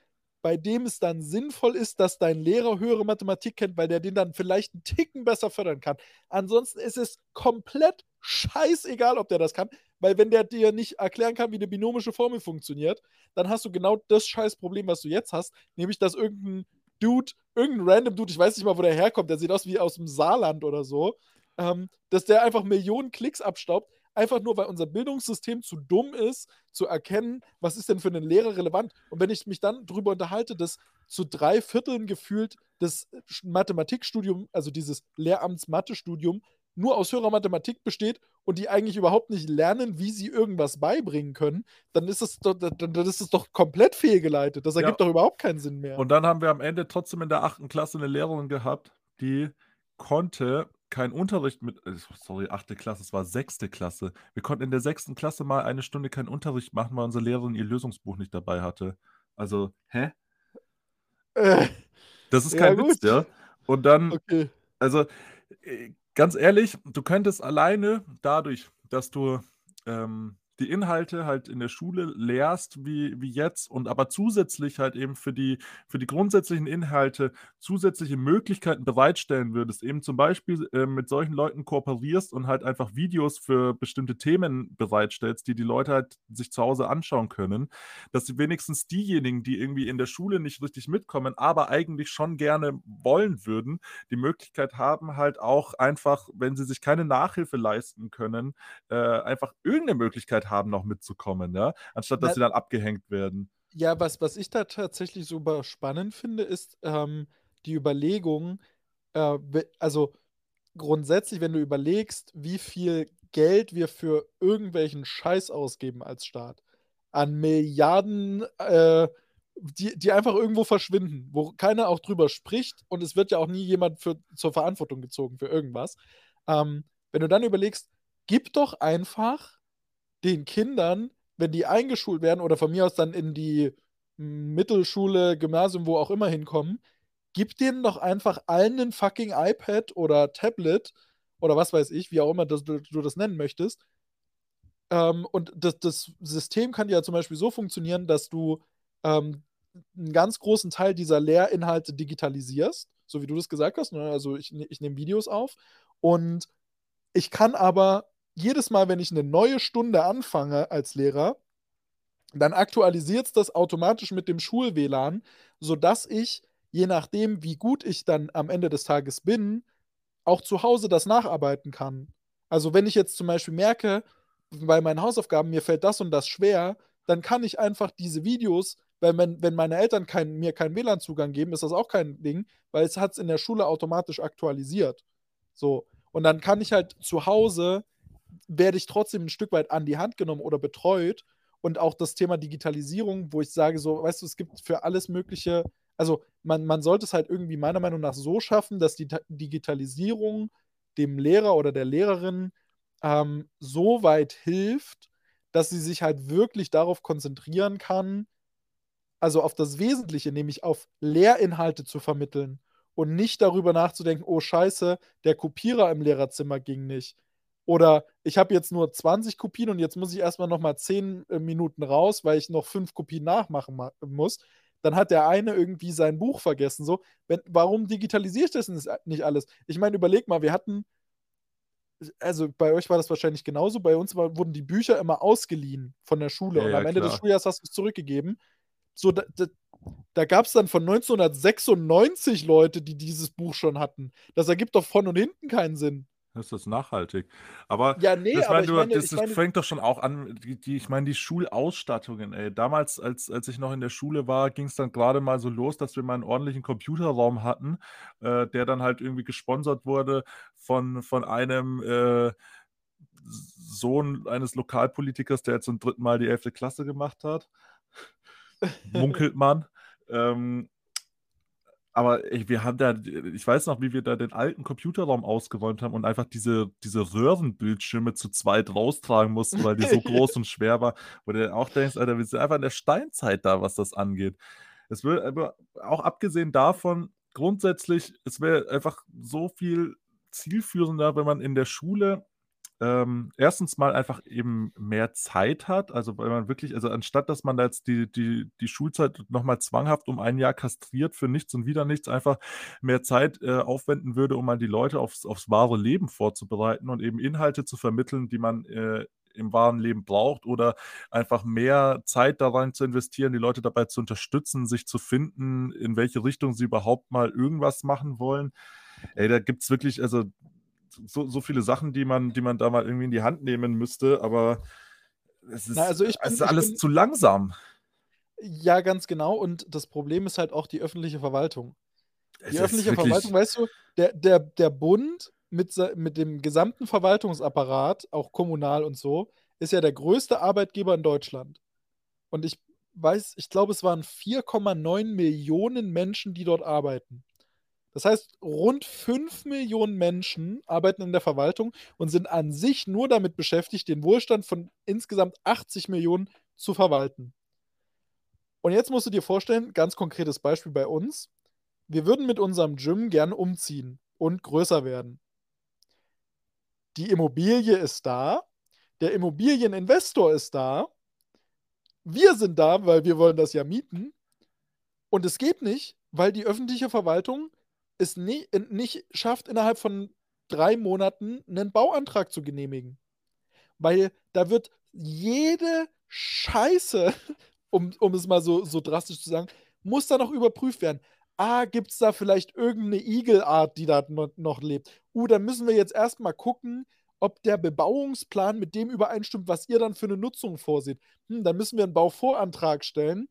bei dem es dann sinnvoll ist, dass dein Lehrer höhere Mathematik kennt, weil der den dann vielleicht einen Ticken besser fördern kann. Ansonsten ist es komplett scheißegal, ob der das kann, weil wenn der dir nicht erklären kann, wie eine binomische Formel funktioniert, dann hast du genau das scheiß Problem, was du jetzt hast, nämlich dass irgendein Dude, irgendein random Dude, ich weiß nicht mal, wo der herkommt, der sieht aus wie aus dem Saarland oder so, ähm, dass der einfach Millionen Klicks abstaubt, einfach nur, weil unser Bildungssystem zu dumm ist, zu erkennen, was ist denn für einen Lehrer relevant. Und wenn ich mich dann darüber unterhalte, dass zu drei Vierteln gefühlt das Mathematikstudium, also dieses Lehramts-Mathe-Studium, nur aus höherer Mathematik besteht und die eigentlich überhaupt nicht lernen, wie sie irgendwas beibringen können, dann ist es doch, dann, dann ist es doch komplett fehlgeleitet. Das ergibt ja. doch überhaupt keinen Sinn mehr. Und dann haben wir am Ende trotzdem in der achten Klasse eine Lehrerin gehabt, die konnte keinen Unterricht mit, äh, sorry, achte Klasse, es war sechste Klasse. Wir konnten in der sechsten Klasse mal eine Stunde keinen Unterricht machen, weil unsere Lehrerin ihr Lösungsbuch nicht dabei hatte. Also, hä? Äh, das ist kein ja, Witz, ja. Und dann, okay. also, äh, ganz ehrlich, du könntest alleine dadurch, dass du ähm, die Inhalte halt in der Schule lehrst wie, wie jetzt und aber zusätzlich halt eben für die, für die grundsätzlichen Inhalte zusätzliche Möglichkeiten bereitstellen würdest, eben zum Beispiel äh, mit solchen Leuten kooperierst und halt einfach Videos für bestimmte Themen bereitstellst, die die Leute halt sich zu Hause anschauen können, dass sie wenigstens diejenigen, die irgendwie in der Schule nicht richtig mitkommen, aber eigentlich schon gerne wollen würden, die Möglichkeit haben, halt auch einfach, wenn sie sich keine Nachhilfe leisten können, äh, einfach irgendeine Möglichkeit haben, noch mitzukommen, ja, anstatt dass Na, sie dann abgehängt werden. Ja, was, was ich da tatsächlich super spannend finde, ist ähm, die Überlegung, äh, also grundsätzlich, wenn du überlegst, wie viel Geld wir für irgendwelchen Scheiß ausgeben als Staat, an Milliarden, äh, die, die einfach irgendwo verschwinden, wo keiner auch drüber spricht und es wird ja auch nie jemand für, zur Verantwortung gezogen für irgendwas. Ähm, wenn du dann überlegst, gib doch einfach den Kindern, wenn die eingeschult werden oder von mir aus dann in die Mittelschule, Gymnasium, wo auch immer hinkommen, gib denen doch einfach allen ein fucking iPad oder Tablet oder was weiß ich, wie auch immer das, du, das nennen möchtest. Ähm, und das, das System kann ja zum Beispiel so funktionieren, dass du ähm, einen ganz großen Teil dieser Lehrinhalte digitalisierst, so wie du das gesagt hast. Ne? Also ich, ich nehme Videos auf und ich kann aber jedes Mal, wenn ich eine neue Stunde anfange als Lehrer, dann aktualisiert es das automatisch mit dem Schul-WLAN, sodass ich, je nachdem, wie gut ich dann am Ende des Tages bin, auch zu Hause das nacharbeiten kann. Also wenn ich jetzt zum Beispiel merke, bei meinen Hausaufgaben, mir fällt das und das schwer, dann kann ich einfach diese Videos, weil wenn, wenn meine Eltern kein, mir keinen WLAN-Zugang geben, ist das auch kein Ding, weil es hat es in der Schule automatisch aktualisiert. So. Und dann kann ich halt zu Hause, werde ich trotzdem ein Stück weit an die Hand genommen oder betreut. Und auch das Thema Digitalisierung, wo ich sage, so, weißt du, es gibt für alles Mögliche, also man, man sollte es halt irgendwie meiner Meinung nach so schaffen, dass die Digitalisierung dem Lehrer oder der Lehrerin ähm, so weit hilft, dass sie sich halt wirklich darauf konzentrieren kann, also auf das Wesentliche, nämlich auf Lehrinhalte zu vermitteln und nicht darüber nachzudenken, oh scheiße, der Kopierer im Lehrerzimmer ging nicht. Oder ich habe jetzt nur 20 Kopien und jetzt muss ich erstmal nochmal 10 äh, Minuten raus, weil ich noch 5 Kopien nachmachen muss. Dann hat der eine irgendwie sein Buch vergessen. So, wenn, warum digitalisiere ich das nicht alles? Ich meine, überleg mal, wir hatten also bei euch war das wahrscheinlich genauso. Bei uns war, wurden die Bücher immer ausgeliehen von der Schule Ja, und ja, am Ende des klar. Schuljahres hast du es zurückgegeben. So, da, da, da gab es dann von 1996 Leute, die dieses Buch schon hatten. Das ergibt doch von und hinten keinen Sinn. Das ist nachhaltig. Aber Ja, nee, das, aber mein, ich du, meine, das, das meine, fängt doch schon auch an, die, die, ich meine, die Schulausstattungen, ey. Damals, als, als ich noch in der Schule war, ging es dann gerade mal so los, dass wir mal einen ordentlichen Computerraum hatten, äh, der dann halt irgendwie gesponsert wurde von, von einem äh, Sohn eines Lokalpolitikers, der jetzt zum dritten Mal die 11. Klasse gemacht hat. Munkelt man. Ähm, aber ey, wir haben da, ich weiß noch, wie wir da den alten Computerraum ausgeräumt haben und einfach diese, diese Röhrenbildschirme zu zweit raustragen mussten, weil die so groß und schwer war, wo du auch denkst, Alter, wir sind einfach in der Steinzeit da, was das angeht. Es wird aber auch abgesehen davon, grundsätzlich, es wäre einfach so viel zielführender, wenn man in der Schule ähm, erstens mal einfach eben mehr Zeit hat, also weil man wirklich, also anstatt dass man da jetzt die, die, die Schulzeit nochmal zwanghaft um ein Jahr kastriert für nichts und wieder nichts, einfach mehr Zeit äh, aufwenden würde, um mal die Leute aufs, aufs wahre Leben vorzubereiten und eben Inhalte zu vermitteln, die man äh, im wahren Leben braucht oder einfach mehr Zeit daran zu investieren, die Leute dabei zu unterstützen, sich zu finden, in welche Richtung sie überhaupt mal irgendwas machen wollen. Ey, da gibt es wirklich, also so, so viele Sachen, die man, die man da mal irgendwie in die Hand nehmen müsste, aber es ist, na, also ich es bin, ist alles bin, zu langsam. ja, ganz genau. Und das Problem ist halt auch die öffentliche Verwaltung. Es Die ist öffentliche Verwaltung, weißt du, der, der, der Bund mit, mit dem gesamten Verwaltungsapparat, auch kommunal und so, ist ja der größte Arbeitgeber in Deutschland. Und ich weiß, ich glaube, es waren 4,9 Millionen Menschen, die dort arbeiten. Das heißt, rund 5 Millionen Menschen arbeiten in der Verwaltung und sind an sich nur damit beschäftigt, den Wohlstand von insgesamt 80 Millionen zu verwalten. Und jetzt musst du dir vorstellen, ganz konkretes Beispiel bei uns. Wir würden mit unserem Gym gerne umziehen und größer werden. Die Immobilie ist da, der Immobilieninvestor ist da, wir sind da, weil wir wollen das ja mieten. Und es geht nicht, weil die öffentliche Verwaltung es nie, nicht schafft, innerhalb von drei Monaten einen Bauantrag zu genehmigen. Weil da wird jede Scheiße, um, um es mal so, so drastisch zu sagen, muss da noch überprüft werden. Ah, gibt es da vielleicht irgendeine Igelart, die da noch, lebt? Uh, dann müssen wir jetzt erstmal gucken, ob der Bebauungsplan mit dem übereinstimmt, was ihr dann für eine Nutzung vorseht. Hm, dann müssen wir einen Bauvorantrag stellen.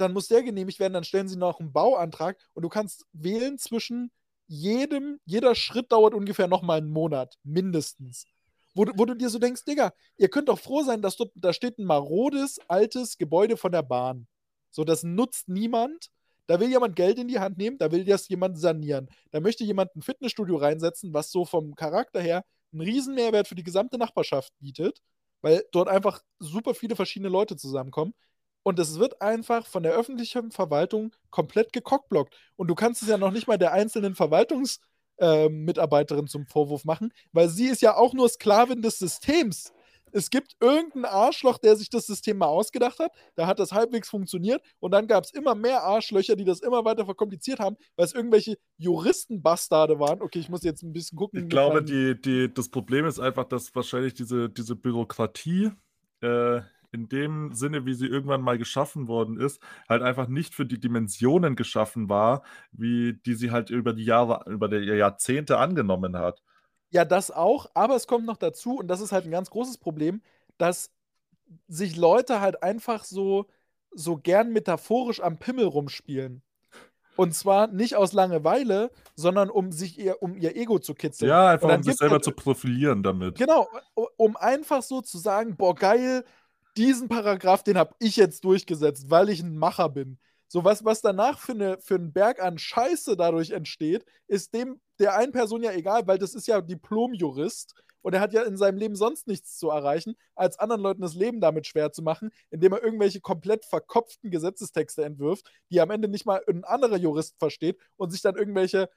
Dann muss der genehmigt werden, dann stellen sie noch einen Bauantrag und du kannst wählen zwischen jedem, jeder Schritt dauert ungefähr nochmal einen Monat, mindestens. Wo, du- wo du dir so denkst, Digga, ihr könnt doch froh sein, dass dort, da steht ein marodes, altes Gebäude von der Bahn. So, das nutzt niemand. Da will jemand Geld in die Hand nehmen, da will das jemand sanieren. Da möchte jemand ein Fitnessstudio reinsetzen, was so vom Charakter her einen riesen Mehrwert für die gesamte Nachbarschaft bietet, weil dort einfach super viele verschiedene Leute zusammenkommen. Und es wird einfach von der öffentlichen Verwaltung komplett gekockblockt. Und du kannst es ja noch nicht mal der einzelnen Verwaltungsmitarbeiterin äh, zum Vorwurf machen, weil sie ist ja auch nur Sklavin des Systems es gibt irgendeinen Arschloch, der sich das System mal ausgedacht hat. Da hat das halbwegs funktioniert. Und dann gab es immer mehr Arschlöcher, die das immer weiter verkompliziert haben, weil es irgendwelche Juristenbastarde waren. Okay, ich muss jetzt ein bisschen gucken. Ich glaube, die, die, das Problem ist einfach, dass wahrscheinlich diese, diese Bürokratie äh, in dem Sinne, wie sie irgendwann mal geschaffen worden ist, halt einfach nicht für die Dimensionen geschaffen war, wie die sie halt über die Jahre, über die Jahrzehnte angenommen hat. Ja, das auch, aber es kommt noch dazu, und das ist halt ein ganz großes Problem, dass sich Leute halt einfach so, so gern metaphorisch am Pimmel rumspielen. Und zwar nicht aus Langeweile, sondern um sich ihr, um ihr Ego zu kitzeln. Ja, einfach um sich selber halt, zu profilieren damit. Genau, um einfach so zu sagen, boah, geil, diesen Paragraph, den habe ich jetzt durchgesetzt, weil ich ein Macher bin. So was, was danach für, eine, für einen Berg an Scheiße dadurch entsteht, ist dem der einen Person ja egal, weil das ist ja Diplomjurist und er hat ja in seinem Leben sonst nichts zu erreichen, als anderen Leuten das Leben damit schwer zu machen, indem er irgendwelche komplett verkopften Gesetzestexte entwirft, die am Ende nicht mal ein anderer Jurist versteht und sich dann irgendwelche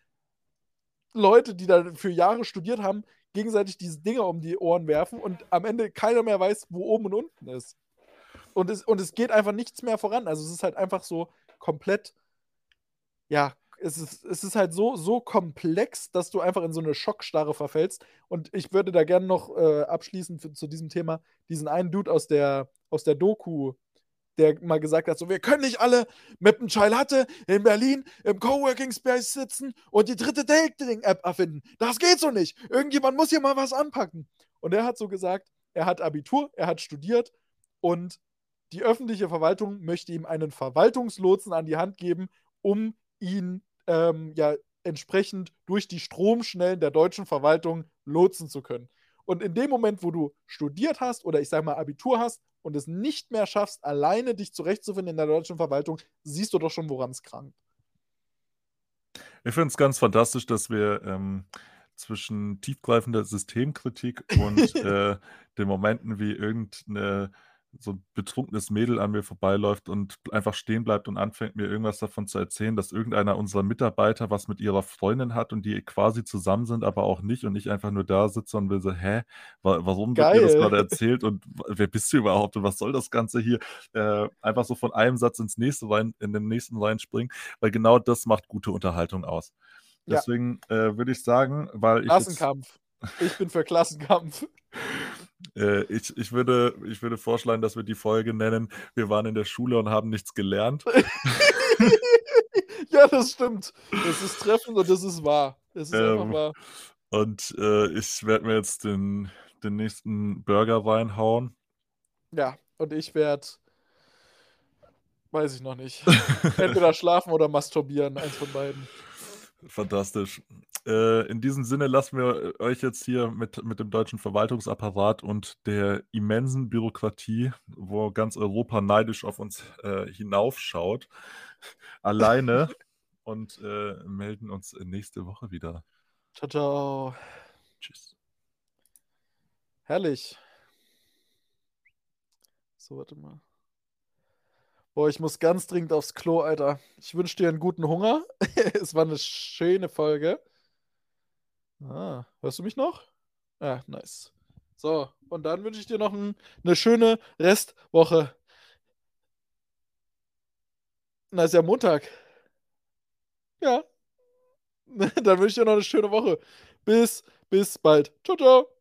Leute, die da für Jahre studiert haben, gegenseitig diese Dinge um die Ohren werfen und am Ende keiner mehr weiß, wo oben und unten ist. Und es, und es geht einfach nichts mehr voran. Also es ist halt einfach so komplett, ja, es ist, es ist halt so, so komplex, dass du einfach in so eine Schockstarre verfällst. Und ich würde da gerne noch äh, abschließend zu diesem Thema diesen einen Dude aus der, aus der Doku, der mal gesagt hat: so, wir können nicht alle mit dem Latte in Berlin im Coworking Space sitzen und die dritte Dating-App erfinden. Das geht so nicht. Irgendjemand muss hier mal was anpacken. Und er hat so gesagt, er hat Abitur, er hat studiert und die öffentliche Verwaltung möchte ihm einen Verwaltungslotsen an die Hand geben, um ihn ähm, ja entsprechend durch die Stromschnellen der deutschen Verwaltung lotsen zu können. Und in dem Moment, wo du studiert hast oder ich sage mal Abitur hast und es nicht mehr schaffst, alleine dich zurechtzufinden in der deutschen Verwaltung, siehst du doch schon, woran es krankt. Ich finde es ganz fantastisch, dass wir ähm, zwischen tiefgreifender Systemkritik und äh, den Momenten wie irgendeine so ein betrunkenes Mädel an mir vorbeiläuft und einfach stehen bleibt und anfängt, mir irgendwas davon zu erzählen, dass irgendeiner unserer Mitarbeiter was mit ihrer Freundin hat und die quasi zusammen sind, aber auch nicht und ich einfach nur da sitze und will so: „Hä, wa warum wird mir das gerade erzählt und wer bist du überhaupt und was soll das Ganze hier?“ Äh, einfach so von einem Satz ins nächste rein in den nächsten reinspringen, weil genau das macht gute Unterhaltung aus. Ja. Deswegen, äh, würde ich sagen, weil ich jetzt Klassenkampf. Ich bin für Klassenkampf. Äh, ich, ich, würde, ich würde vorschlagen, dass wir die Folge nennen, wir waren in der Schule und haben nichts gelernt. ja, das stimmt. Das ist treffend und das ist wahr. Das ist ähm, einfach wahr. Und äh, ich werde mir jetzt den, den nächsten Burger reinhauen. Ja, und ich werde, weiß ich noch nicht, entweder schlafen oder masturbieren, eins von beiden. Fantastisch. Äh, in diesem Sinne lassen wir euch jetzt hier mit, mit dem deutschen Verwaltungsapparat und der immensen Bürokratie, wo ganz Europa neidisch auf uns äh, hinaufschaut, alleine und äh, melden uns nächste Woche wieder. Ciao, ciao. Tschüss. Herrlich. So, warte mal. Boah, ich muss ganz dringend aufs Klo, Alter. Ich wünsche dir einen guten Hunger. es war eine schöne Folge. Ah, hörst du mich noch? Ja, nice. So, und dann wünsche ich dir noch ein, eine schöne Restwoche. Na, ist ja Montag. Ja. dann wünsche ich dir noch eine schöne Woche. Bis, bis bald. Ciao, ciao.